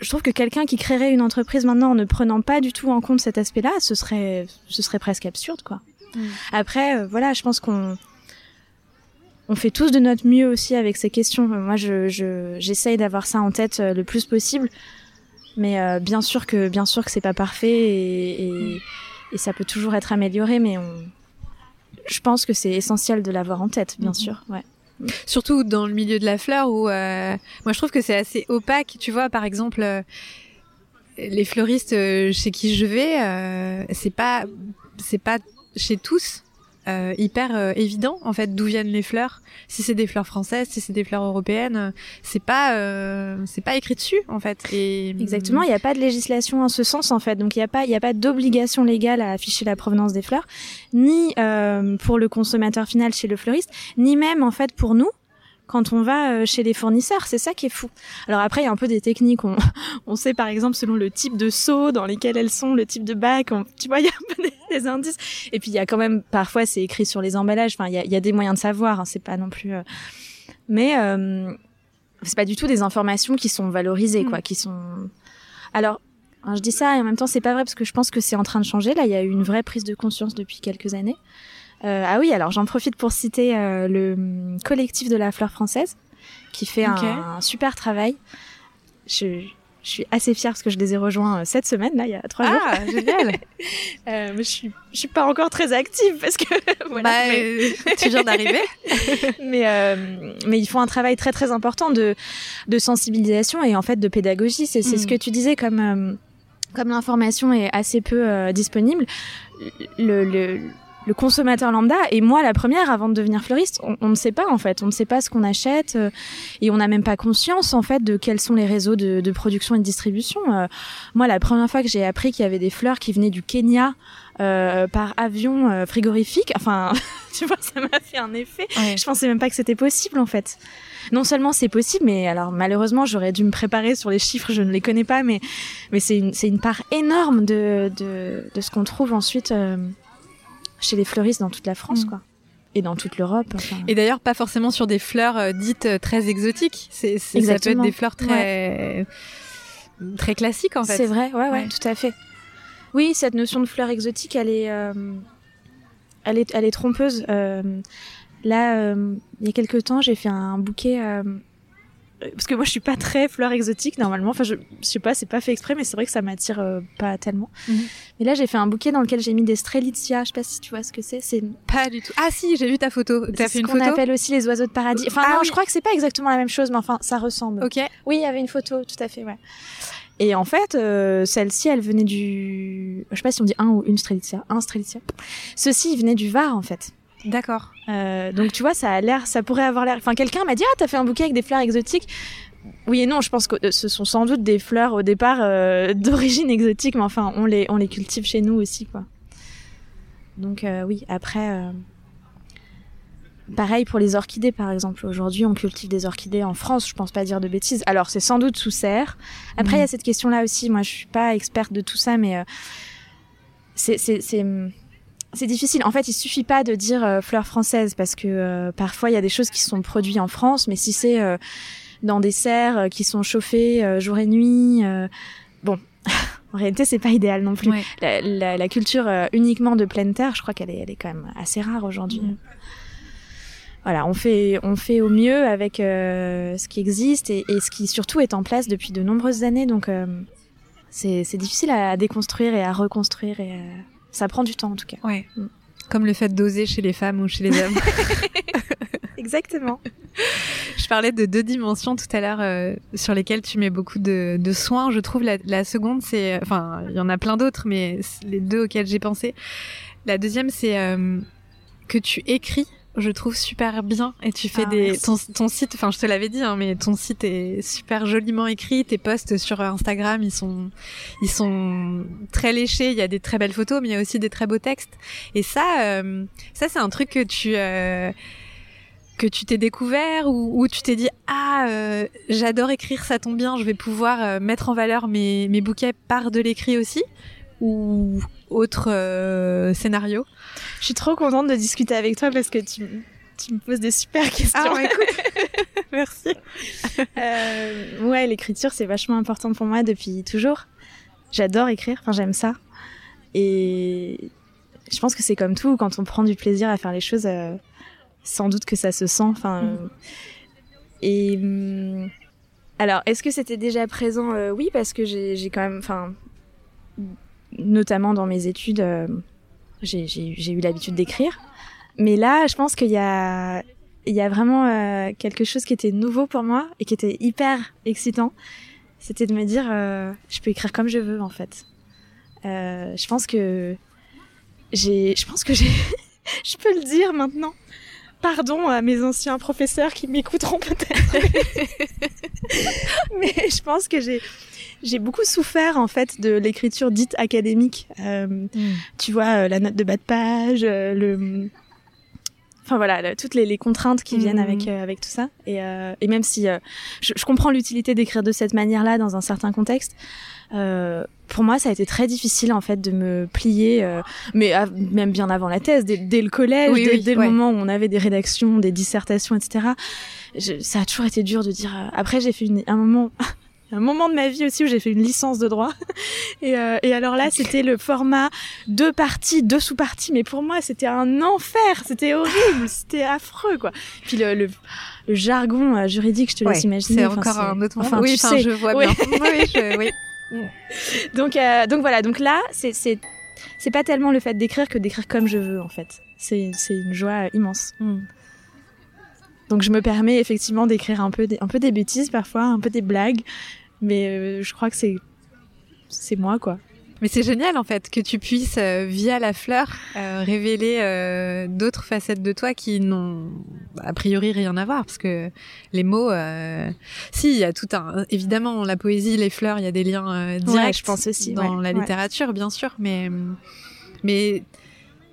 je trouve que quelqu'un qui créerait une entreprise maintenant en ne prenant pas du tout en compte cet aspect-là, ce serait ce serait presque absurde, quoi. Mm. Après, euh, voilà, je pense qu'on on fait tous de notre mieux aussi avec ces questions. Moi, je j'essaye d'avoir ça en tête euh, le plus possible, mais euh, bien sûr que bien sûr que c'est pas parfait et, et, et ça peut toujours être amélioré, mais on je pense que c'est essentiel de l'avoir en tête, bien mmh. sûr. Ouais. Surtout dans le milieu de la fleur où euh, moi je trouve que c'est assez opaque. Tu vois, par exemple, euh, les fleuristes euh, chez qui je vais, euh, c'est pas c'est pas chez tous euh, hyper euh, évident en fait d'où viennent les fleurs. Si c'est des fleurs françaises, si c'est des fleurs européennes, c'est pas euh, c'est pas écrit dessus en fait. Et exactement, il n'y a pas de législation en ce sens en fait. Donc il n'y a pas il y a pas d'obligation légale à afficher la provenance des fleurs, ni euh, pour le consommateur final chez le fleuriste, ni même en fait pour nous quand on va euh, chez les fournisseurs. C'est ça qui est fou. Alors après, il y a un peu des techniques. On, [laughs] on sait par exemple selon le type de seau dans lesquels elles sont, le type de bac. On, tu vois, il y a un peu des, des, indices. Et puis il y a quand même parfois c'est écrit sur les emballages. Enfin, il y a, il y a des moyens de savoir. Hein, c'est pas non plus. Euh... Mais euh... c'est pas du tout des informations qui sont valorisées, quoi, qui sont. Alors, je dis ça et en même temps c'est pas vrai parce que je pense que c'est en train de changer. Là, il y a eu une vraie prise de conscience depuis quelques années. Euh, ah oui, alors j'en profite pour citer euh, le hum, collectif de la fleur française qui fait un, super travail. Je, je suis assez fière parce que je les ai rejoints euh, cette semaine, là, il y a trois jours. Ah, génial [laughs] mais je suis, je suis pas encore très active parce que... [laughs] voilà, bah, mais... tu viens d'arriver. [laughs] mais, mais ils font un travail très très important de, de sensibilisation et en fait de pédagogie. C'est ce mm. que tu disais comme... Comme l'information est assez peu disponible, le, le, le consommateur lambda et moi la première avant de devenir fleuriste on, ne sait pas en fait. On ne sait pas ce qu'on achète euh, et on n'a même pas conscience en fait de quels sont les réseaux de, de production et de distribution. Euh, moi la première fois que j'ai appris qu'il y avait des fleurs qui venaient du Kenya euh, par avion euh, frigorifique enfin [laughs] tu vois ça m'a fait un effet. Je pensais même pas que c'était possible en fait. Non seulement c'est possible mais alors malheureusement j'aurais dû me préparer sur les chiffres je ne les connais pas mais mais c'est une c'est une part énorme de de, de ce qu'on trouve ensuite chez les fleuristes dans toute la France, mm. quoi. Et dans toute l'Europe. Et d'ailleurs, pas forcément sur des fleurs euh, dites euh, très exotiques. C'est, ça peut être des fleurs très, très classiques, en fait. C'est vrai, ouais, ouais, tout à fait. Oui, cette notion de fleur exotique, elle est, euh, elle est, elle est trompeuse. là, il y a quelques temps, j'ai fait un bouquet parce que moi je suis pas très fleur exotique normalement. Enfin je, je sais pas c'est pas fait exprès mais c'est vrai que ça m'attire euh, pas tellement. Mhm. mais là j'ai fait un bouquet dans lequel j'ai mis des strelitzia. Je sais pas si tu vois ce que c'est. C'est pas du tout. Ah si j'ai vu ta photo. T'as fait une photo qu'on appelle aussi les oiseaux de paradis. Enfin ah non je crois que c'est pas exactement la même chose mais enfin ça ressemble. Ok. Oui il y avait une photo tout à fait ouais. Et en fait, euh, celle-ci, elle venait du, je sais pas si on dit un ou une strelitzia, un strelitzia. Ceci, il venait du Var en fait. D'accord. Euh, donc tu vois, ça a l'air, ça pourrait avoir l'air. Enfin, quelqu'un m'a dit ah t'as fait un bouquet avec des fleurs exotiques. Oui et non, je pense que euh, ce sont sans doute des fleurs au départ euh, [laughs] d'origine exotique, mais enfin on les on les cultive chez nous aussi quoi. Donc euh, oui, après. Pareil pour les orchidées, par exemple. Aujourd'hui, on cultive des orchidées en France, je pense pas dire de bêtises. Alors, c'est sans doute sous serre. Après, il y a mmh. cette question-là aussi. Moi, je suis pas experte de tout ça, mais c'est c'est difficile. En fait, il suffit pas de dire euh, fleurs françaises parce que euh, parfois il y a des choses qui sont produites en France, mais si c'est euh, dans des serres qui sont chauffées jour et nuit, bon, [laughs] en réalité c'est pas idéal non plus. La, la, la, culture uniquement de pleine terre, je crois qu'elle est, elle est quand même assez rare aujourd'hui. Voilà, on fait, on fait au mieux avec ce qui existe et, et, ce qui surtout est en place depuis de nombreuses années. Donc c'est difficile à déconstruire et à reconstruire et ça prend du temps en tout cas. Ouais. Mm. Comme le fait d'oser chez les femmes ou chez les hommes. [laughs] [laughs] Exactement. Je parlais de deux dimensions tout à l'heure euh, sur lesquelles tu mets beaucoup de, de soins. Je trouve la, la seconde, c'est, enfin, il y en a plein d'autres, mais les deux auxquelles j'ai pensé. La deuxième, c'est euh, que tu écris je trouve super bien. Et tu fais ah, des ton, ton, site enfin je te l'avais dit hein, mais ton site est super joliment écrit. Tes posts sur Instagram ils sont ils sont très léchés. Il y a des très belles photos mais il y a aussi des très beaux textes. Et ça euh, ça c'est un truc que tu euh, que tu t'es découvert ou, ou tu t'es dit ah euh, j'adore écrire ça tombe bien je vais pouvoir mettre en valeur mes mes bouquets par de l'écrit aussi? Ou autre euh, scénario Je suis trop contente de discuter avec toi parce que tu, tu me poses des super questions. Ah, écoute. [laughs] Merci. Euh, ouais, l'écriture, c'est vachement important pour moi depuis toujours. J'adore écrire, enfin j'aime ça. Et je pense que c'est comme tout, quand on prend du plaisir à faire les choses, euh, sans doute que ça se sent. Enfin, mm. Et hum, alors, est-ce que c'était déjà présent? Euh, Oui, parce que j'ai quand même, enfin, notamment dans mes études, euh, j'ai eu l'habitude d'écrire. Mais là, je pense qu'il y a, il y a vraiment euh, quelque chose qui était nouveau pour moi et qui était hyper excitant. C'était de me dire, euh, je peux écrire comme je veux en fait. Je pense que j'ai, je pense que j'ai, [laughs] je peux le dire maintenant. Pardon à mes anciens professeurs qui m'écouteront peut-être. [laughs] Mais je pense que j'ai, j'ai beaucoup souffert en fait de l'écriture dite académique. Euh, mm. Tu vois, euh, la note de bas de page, euh, le enfin voilà, toutes les, contraintes qui viennent avec Mhm. euh, avec tout ça. Et, euh, et même si euh, je, je comprends l'utilité d'écrire de cette manière-là dans un certain contexte, euh, pour moi, ça a été très difficile en fait de me plier, euh, mais à- même bien avant la thèse, dès, dès le collège, Oui, dès, oui, dès ouais. le moment où on avait des rédactions, des dissertations, etc. Je- ça a toujours été dur de dire. euh, Après, j'ai fait une, un moment. Un moment de ma vie aussi où j'ai fait une licence de droit. [laughs] Et, euh, et alors là, c'était le format deux parties, deux sous-parties. Mais pour moi, c'était un enfer. C'était horrible. [gasps] C'était affreux, quoi. Puis le, le, le jargon euh, juridique, je te laisse imaginer. c'est Enfin, encore un autre. Enfin, oui, tu enfin, sais. je vois bien. oui, je- [laughs] oui. Donc, euh, donc voilà. Donc là, c'est c'est c'est pas tellement le fait d'écrire que d'écrire comme je veux en fait. C'est c'est une joie immense. Donc je me permets effectivement d'écrire un peu des, un peu des bêtises parfois, un peu des blagues, mais euh, je crois que c'est c'est moi quoi. Mais c'est génial en fait que tu puisses euh, via la fleur euh, révéler d'autres facettes de toi qui n'ont a priori rien à voir parce que les mots si il y a tout un évidemment la poésie les fleurs il y a des liens directs je pense aussi, dans ouais, la ouais. littérature bien sûr mais mais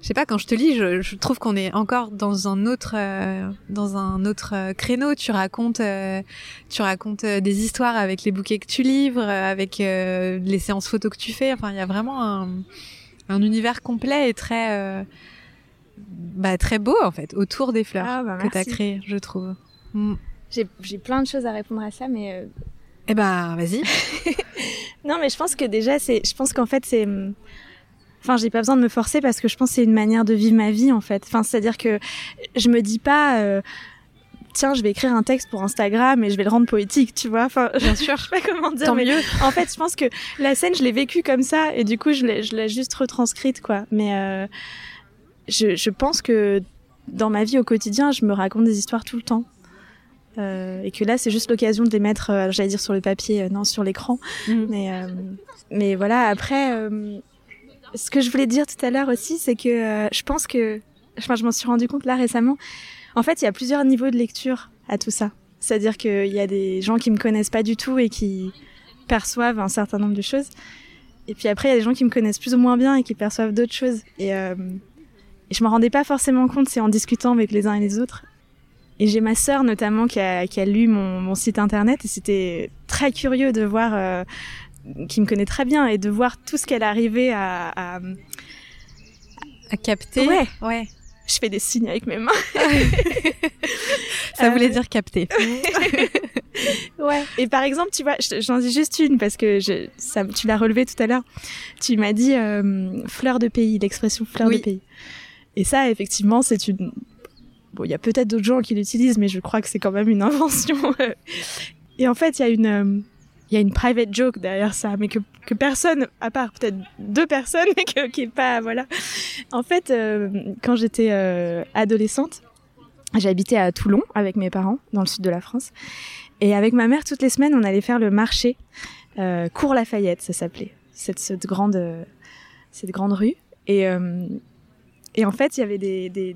je sais pas quand je te lis je, je trouve qu'on est encore dans un autre euh, dans un autre euh, créneau. Tu racontes euh, tu racontes euh, des histoires avec les bouquets que tu livres euh, avec euh, les séances photos que tu fais. Enfin il y a vraiment un, un univers complet et très euh, bah, très beau en fait autour des fleurs Ah, bah, que tu as créé je trouve. Mm. J'ai j'ai plein de choses à répondre à ça, mais euh, eh ben vas-y. [laughs] Non, mais je pense que déjà c'est, je pense qu'en fait c'est, enfin j'ai pas besoin de me forcer parce que je pense que c'est une manière de vivre ma vie en fait. Enfin c'est à dire que je me dis pas. euh, Tiens, je vais écrire un texte pour Instagram et je vais le rendre poétique, tu vois. Enfin, bien [laughs] sûr je sais pas comment dire, tant mais mieux en fait, je pense que la scène, je l'ai vécue comme ça, et du coup, je l'ai, je l'ai juste retranscrite, quoi. Mais euh, je, je pense que dans ma vie au quotidien, je me raconte des histoires tout le temps. Euh, et que là, c'est juste l'occasion de les mettre, euh, j'allais dire sur le papier, euh, non, sur l'écran. Mm. Mais, euh, mais voilà, après, euh, ce que je voulais dire tout à l'heure aussi, c'est que euh, je pense que, je m'en suis rendu compte là récemment. En fait, il y a plusieurs niveaux de lecture à tout ça. C'est-à-dire qu'il y a des gens qui me connaissent pas du tout et qui perçoivent un certain nombre de choses. Et puis après, il y a des gens qui me connaissent plus ou moins bien et qui perçoivent d'autres choses. Et, euh, et je m'en rendais pas forcément compte, c'est en discutant avec les uns et les autres. Et j'ai ma sœur notamment qui a, qui a lu mon, mon site internet et c'était très curieux de voir, euh, qui me connaît très bien et de voir tout ce qu'elle arrivait à, à... à capter Ouais. ouais Je fais des signes avec mes mains. [laughs] ça voulait Euh, dire capter [laughs] Ouais. Et par exemple, tu vois, je- j'en dis juste une parce que je, ça, tu l'as relevé tout à l'heure. Tu m'as dit euh, fleur de pays, l'expression fleur Oui. de pays. Et ça, effectivement, c'est une. Bon, il y a peut-être d'autres gens qui l'utilisent, mais je crois que c'est quand même une invention. [laughs] Et en fait, il y a une. Il y a une private joke derrière ça, mais que, personne, à part peut-être deux personnes, [laughs] mais qui est pas, voilà. En fait, euh, quand j'étais euh, adolescente, j'habitais à Toulon avec mes parents, dans le sud de la France. Et avec ma mère, toutes les semaines, on allait faire le marché. Euh, Cours Lafayette, ça s'appelait. Cette, grande, cette grande rue. Et, et en fait, il y avait des,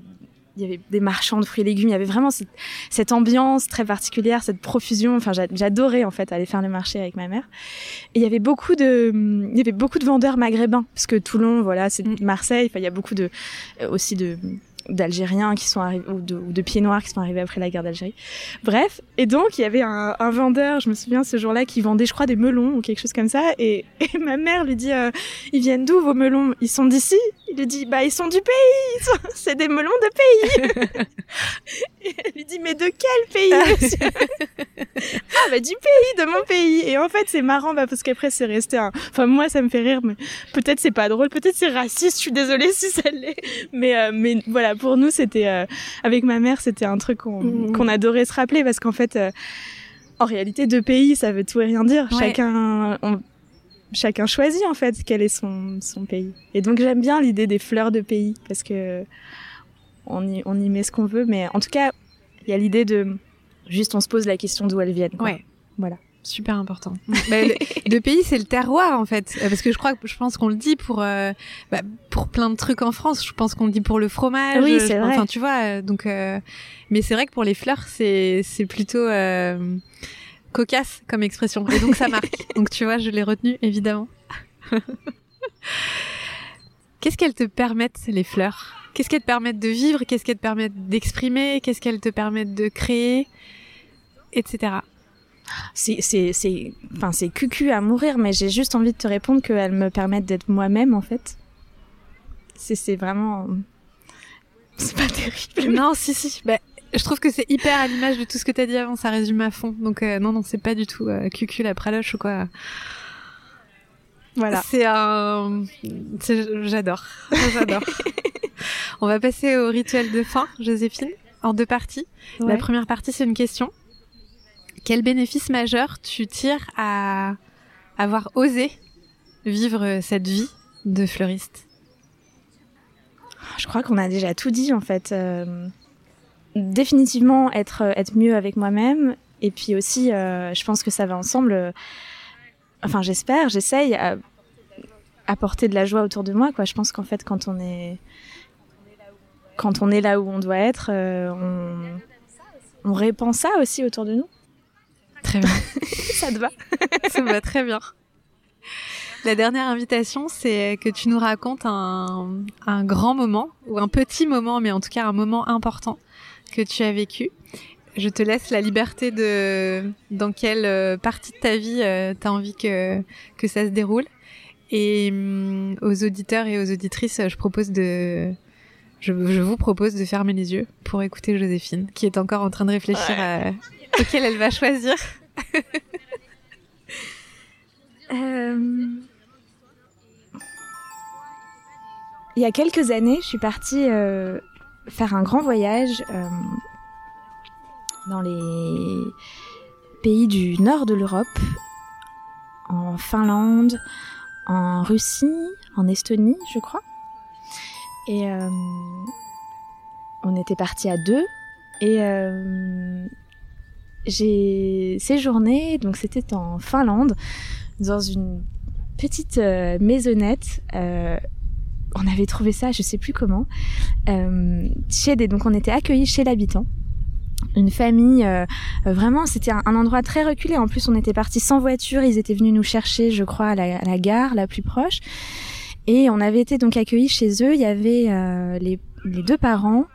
il y avait des marchands de fruits et légumes. Il y avait vraiment cette, cette ambiance très particulière, cette profusion. Enfin, j'a- j'adorais en fait aller faire le marché avec ma mère. Et il y avait beaucoup de, il y avait beaucoup de vendeurs maghrébins, parce que Toulon, voilà, c'est Mm. Marseille. Enfin, il y a beaucoup de, euh, aussi de d'Algériens qui sont arrivés ou de, ou de pieds noirs qui sont arrivés après la guerre d'Algérie. Bref, et donc il y avait un, un vendeur, je me souviens ce jour-là, qui vendait, je crois, des melons ou quelque chose comme ça. Et, et ma mère lui dit, euh, ils viennent d'où vos melons? Ils sont d'ici? Il lui dit, bah ils sont du pays. Sont- [laughs] C'est des melons de pays. [laughs] et elle lui dit, mais de quel pays [laughs] Ah bah du pays, de mon pays. Et en fait c'est marrant bah, parce qu'après c'est resté un. Enfin moi ça me fait rire, mais peut-être c'est pas drôle, peut-être c'est raciste. Je suis désolée si ça l'est. Mais euh, mais voilà pour nous c'était euh, avec ma mère c'était un truc qu'on qu'on adorait se rappeler parce qu'en fait euh, en réalité deux pays ça veut tout et rien dire. Ouais. Chacun on- chacun choisit en fait quel est son son pays. Et donc j'aime bien l'idée des fleurs de pays parce que on y on y met ce qu'on veut, mais en tout cas il y a l'idée de juste on se pose la question d'où elles viennent. quoi. ouais Voilà. Super important. [laughs] Bah, le, pays, c'est le terroir en fait, Euh, parce que je crois que je pense qu'on le dit pour euh, bah, pour plein de trucs en France. Je pense qu'on le dit pour le fromage. Oui, c'est vrai. Enfin, tu vois. euh, Donc, euh, mais c'est vrai que pour les fleurs, c'est c'est plutôt euh, cocasse comme expression, et donc ça marque. [laughs] donc tu vois, je l'ai retenu évidemment. Qu'est-ce qu'elles te permettent, les fleurs? Qu'est-ce qu'elles te permettent de vivre? Qu'est-ce qu'elles te permettent d'exprimer? Qu'est-ce qu'elles te permettent de créer? Etc. C'est, c'est, c'est, enfin, c'est cucu à mourir, mais j'ai juste envie de te répondre qu'elles me permettent d'être moi-même, en fait. C'est, c'est vraiment. C'est pas terrible. Non, si, si. Bah, je trouve que c'est hyper à l'image de tout ce que t'as dit avant, ça résume à fond. Donc, euh, non, non, c'est pas du tout euh, cucu la praloche ou quoi. Voilà. C'est un. J'adore. J'adore. [laughs] On va passer au rituel de fin, Joséphine, en deux parties. Ouais. La première partie, c'est une question. Quel bénéfice majeur tu tires à avoir osé vivre cette vie de fleuriste? Je crois qu'on a déjà tout dit en fait. Euh, définitivement être être mieux avec moi-même et puis aussi, euh, je pense que ça va ensemble. euh, enfin, j'espère, j'essaye à apporter de la joie autour de moi. Je pense qu'en fait, quand on est quand on est là où on doit être, euh, on répand ça aussi autour de nous. Très bien. [laughs] Ça te va [laughs] Ça me va très bien. La dernière invitation, c'est que tu nous racontes un, un grand moment, ou un petit moment, mais en tout cas un moment important que tu as vécu. Je te laisse la liberté de dans quelle euh, partie de ta vie tu as envie que, que ça se déroule. Et hum, aux auditeurs et aux auditrices, je propose de... Je, je vous propose de fermer les yeux pour écouter Joséphine, qui est encore en train de réfléchir à [laughs] auquel elle va choisir. Euh, Il y a quelques années, je suis partie euh, faire un grand voyage euh, dans les pays du nord de l'Europe, en Finlande, en Russie, en Estonie, je crois. Et on était partis à deux. Et j'ai séjourné, donc c'était en Finlande, dans une petite euh, maisonnette. euh, on avait trouvé ça, je sais plus comment, euh, chez des, donc on était accueillis chez l'habitant. Une famille, euh, vraiment, c'était un, un endroit très reculé. En plus, on était partis sans voiture. Ils étaient venus nous chercher, je crois, à la, à la gare la plus proche. Et on avait été donc accueillis chez eux. Il y avait euh, les, les deux parents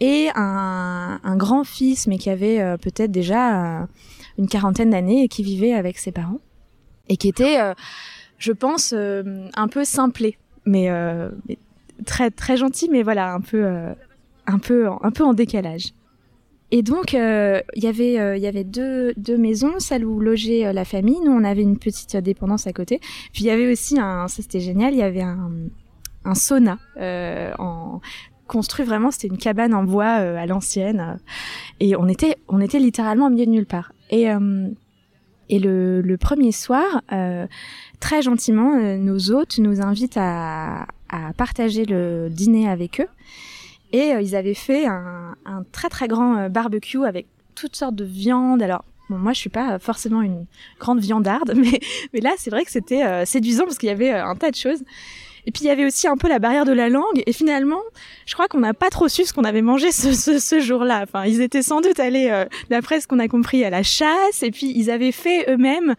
et un, grand-fils, mais qui avait euh, peut-être déjà euh, une quarantaine d'années et qui vivait avec ses parents. Et qui était, euh, je pense, un peu simplé, mais, très très gentil, mais voilà, un peu, un peu, un peu en décalage. Et donc, il y avait, il y avait deux, deux maisons, celle où logeait la famille. Nous, on avait une petite dépendance à côté. Puis il y avait aussi un, ça c'était génial, il y avait un, un sauna en construit vraiment. C'était une cabane en bois euh, à l'ancienne, euh, et on était, on était littéralement au milieu de nulle part. Et euh, et le, le premier soir, très gentiment, nos hôtes nous invitent à, à partager le dîner avec eux. Et ils avaient fait un, un très très grand barbecue avec toutes sortes de viandes. Alors, moi je suis pas forcément une grande viandarde, [laughs] mais, mais là c'est vrai que c'était séduisant parce qu'il y avait un tas de choses. Et puis il y avait aussi un peu la barrière de la langue. Et finalement, je crois qu'on n'a pas trop su ce qu'on avait mangé ce, ce, ce jour-là. Enfin, ils étaient sans doute allés, euh, d'après ce qu'on a compris, à la chasse. Et puis ils avaient fait eux-mêmes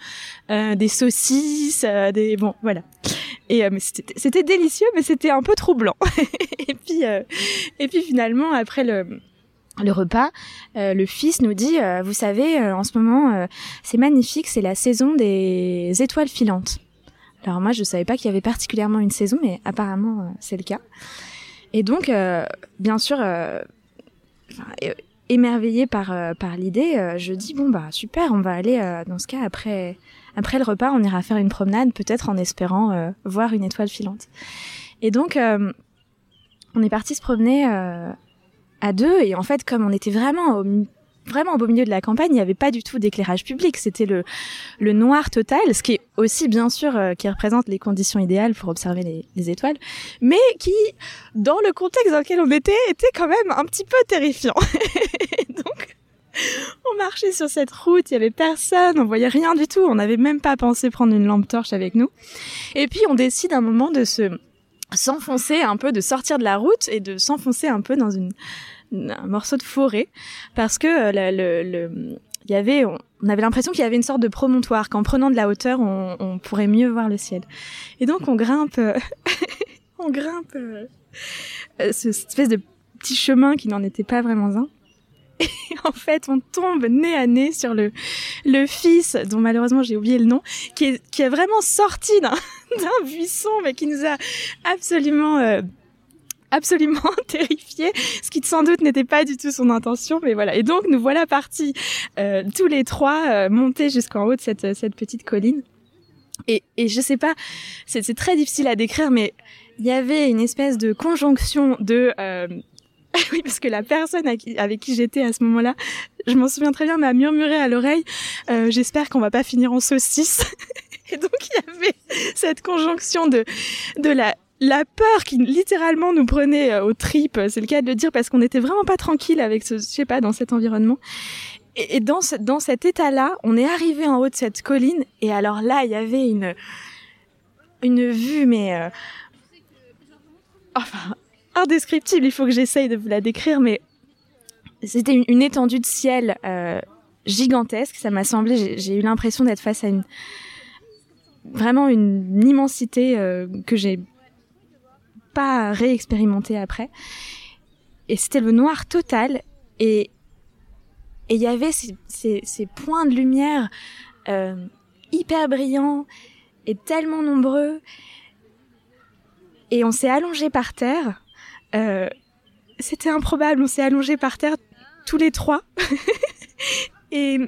euh, des saucisses, euh, des bon, voilà. Et euh, c'était délicieux, mais c'était un peu troublant. [laughs] et puis euh, et puis finalement après le le repas, euh, le fils nous dit, euh, vous savez, euh, en ce moment, euh, c'est magnifique, c'est la saison des étoiles filantes. Alors moi, je savais pas qu'il y avait particulièrement une saison, mais apparemment, euh, c'est le cas. Et donc, euh, bien sûr, euh, émerveillée par l'idée, je dis bon bah super, on va aller dans ce cas après après le repas, on ira faire une promenade, peut-être en espérant voir une étoile filante. Et donc, on est parti se promener à deux, et en fait, comme on était vraiment au vraiment au beau milieu de la campagne, il n'y avait pas du tout d'éclairage public. C'était le, noir total, ce qui est aussi bien sûr euh, qui représente les conditions idéales pour observer les, les étoiles, mais qui, dans le contexte dans lequel on était, était quand même un petit peu terrifiant. [laughs] Donc, on marchait sur cette route, il y avait personne, on voyait rien du tout, on n'avait même pas pensé prendre une lampe torche avec nous. Et puis on décide un moment de se s'enfoncer un peu, de sortir de la route et de s'enfoncer un peu dans une- un morceau de forêt parce que euh, la- le, le- il y avait, on, avait l'impression qu'il y avait une sorte de promontoire, qu'en prenant de la hauteur, on, pourrait mieux voir le ciel. Et donc on grimpe, euh, [laughs] on grimpe euh, euh, ce, cette espèce de petit chemin qui n'en était pas vraiment un. [laughs] Et en fait, on tombe nez à nez sur le, le fils, dont malheureusement j'ai oublié le nom, qui est, qui est vraiment sorti d'un, [laughs] d'un buisson, mais qui nous a absolument, euh, absolument [laughs] terrifiés, ce qui sans doute n'était pas du tout son intention, mais voilà. Et donc, nous voilà partis euh, tous les trois euh, monter jusqu'en haut de cette, cette petite colline. Et, et je sais pas, c'est, c'est très difficile à décrire, mais il y avait une espèce de conjonction de euh, [laughs] oui, parce que la personne avec qui j'étais à ce moment-là, je m'en souviens très bien, m'a murmuré à l'oreille euh, J'espère qu'on va pas finir en saucisse. [laughs] Et donc il y avait cette conjonction de de la la peur qui littéralement nous prenait euh, aux tripes, c'est le cas de le dire, parce qu'on n'était vraiment pas tranquille avec ce, je sais pas, dans cet environnement. Et, dans ce, dans cet état-là, on est arrivé en haut de cette colline, et alors là, il y avait une une vue, mais euh, enfin indescriptible. Il faut que j'essaye de vous la décrire, mais c'était une, étendue de ciel euh, gigantesque. Ça m'a semblé, j'ai eu l'impression d'être face à une vraiment une immensité euh, que j'ai pas réexpérimenté après. Et c'était le noir total et et il y avait ces, ces, points de lumière euh, hyper brillants et tellement nombreux. Et on s'est allongé par terre euh, c'était improbable. On s'est allongé par terre tous les trois. [laughs] et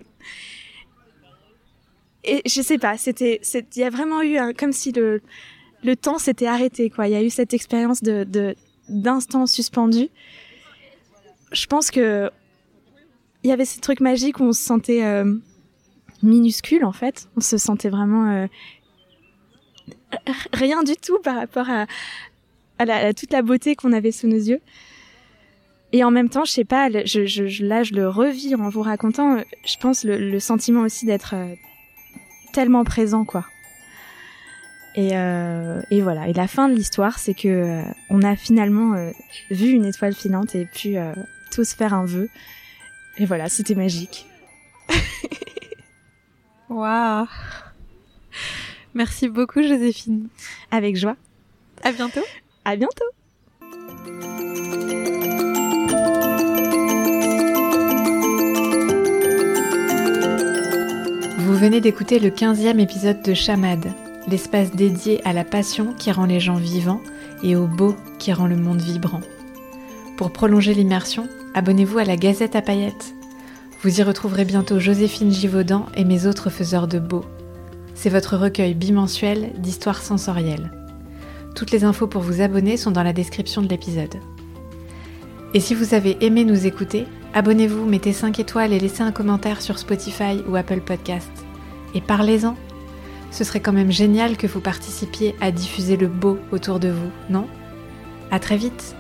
et je sais pas, c'était, il y a vraiment eu un, comme si le le temps s'était arrêté quoi. Il y a eu cette expérience de d'instant suspendu. Je pense que il y avait ces trucs magiques où on se sentait euh, minuscule en fait. On se sentait vraiment euh, rien du tout par rapport à, à, toute la beauté qu'on avait sous nos yeux. Et en même temps, je sais pas, je, là je le revis en vous racontant, je pense le, le sentiment aussi d'être euh, tellement présent, quoi. Et, euh, et, voilà. Et la fin de l'histoire, c'est que euh, on a finalement euh, vu une étoile filante et pu euh, tous faire un vœu. Et voilà, c'était magique. [laughs] Waouh Merci beaucoup, Joséphine. Avec joie. À bientôt. À bientôt. Vous venez d'écouter le 15e épisode de Chamade, l'espace dédié à la passion qui rend les gens vivants et au beau qui rend le monde vibrant. Pour prolonger l'immersion, abonnez-vous à la Gazette à paillettes. Vous y retrouverez bientôt Joséphine Givaudan et mes autres faiseurs de beau. C'est votre recueil bimensuel d'histoires sensorielles. Toutes les infos pour vous abonner sont dans la description de l'épisode. Et si vous avez aimé nous écouter, abonnez-vous, mettez 5 étoiles et laissez un commentaire sur Spotify ou Apple Podcast. Et parlez-en. Ce serait quand même génial que vous participiez à diffuser le beau autour de vous, non? À très vite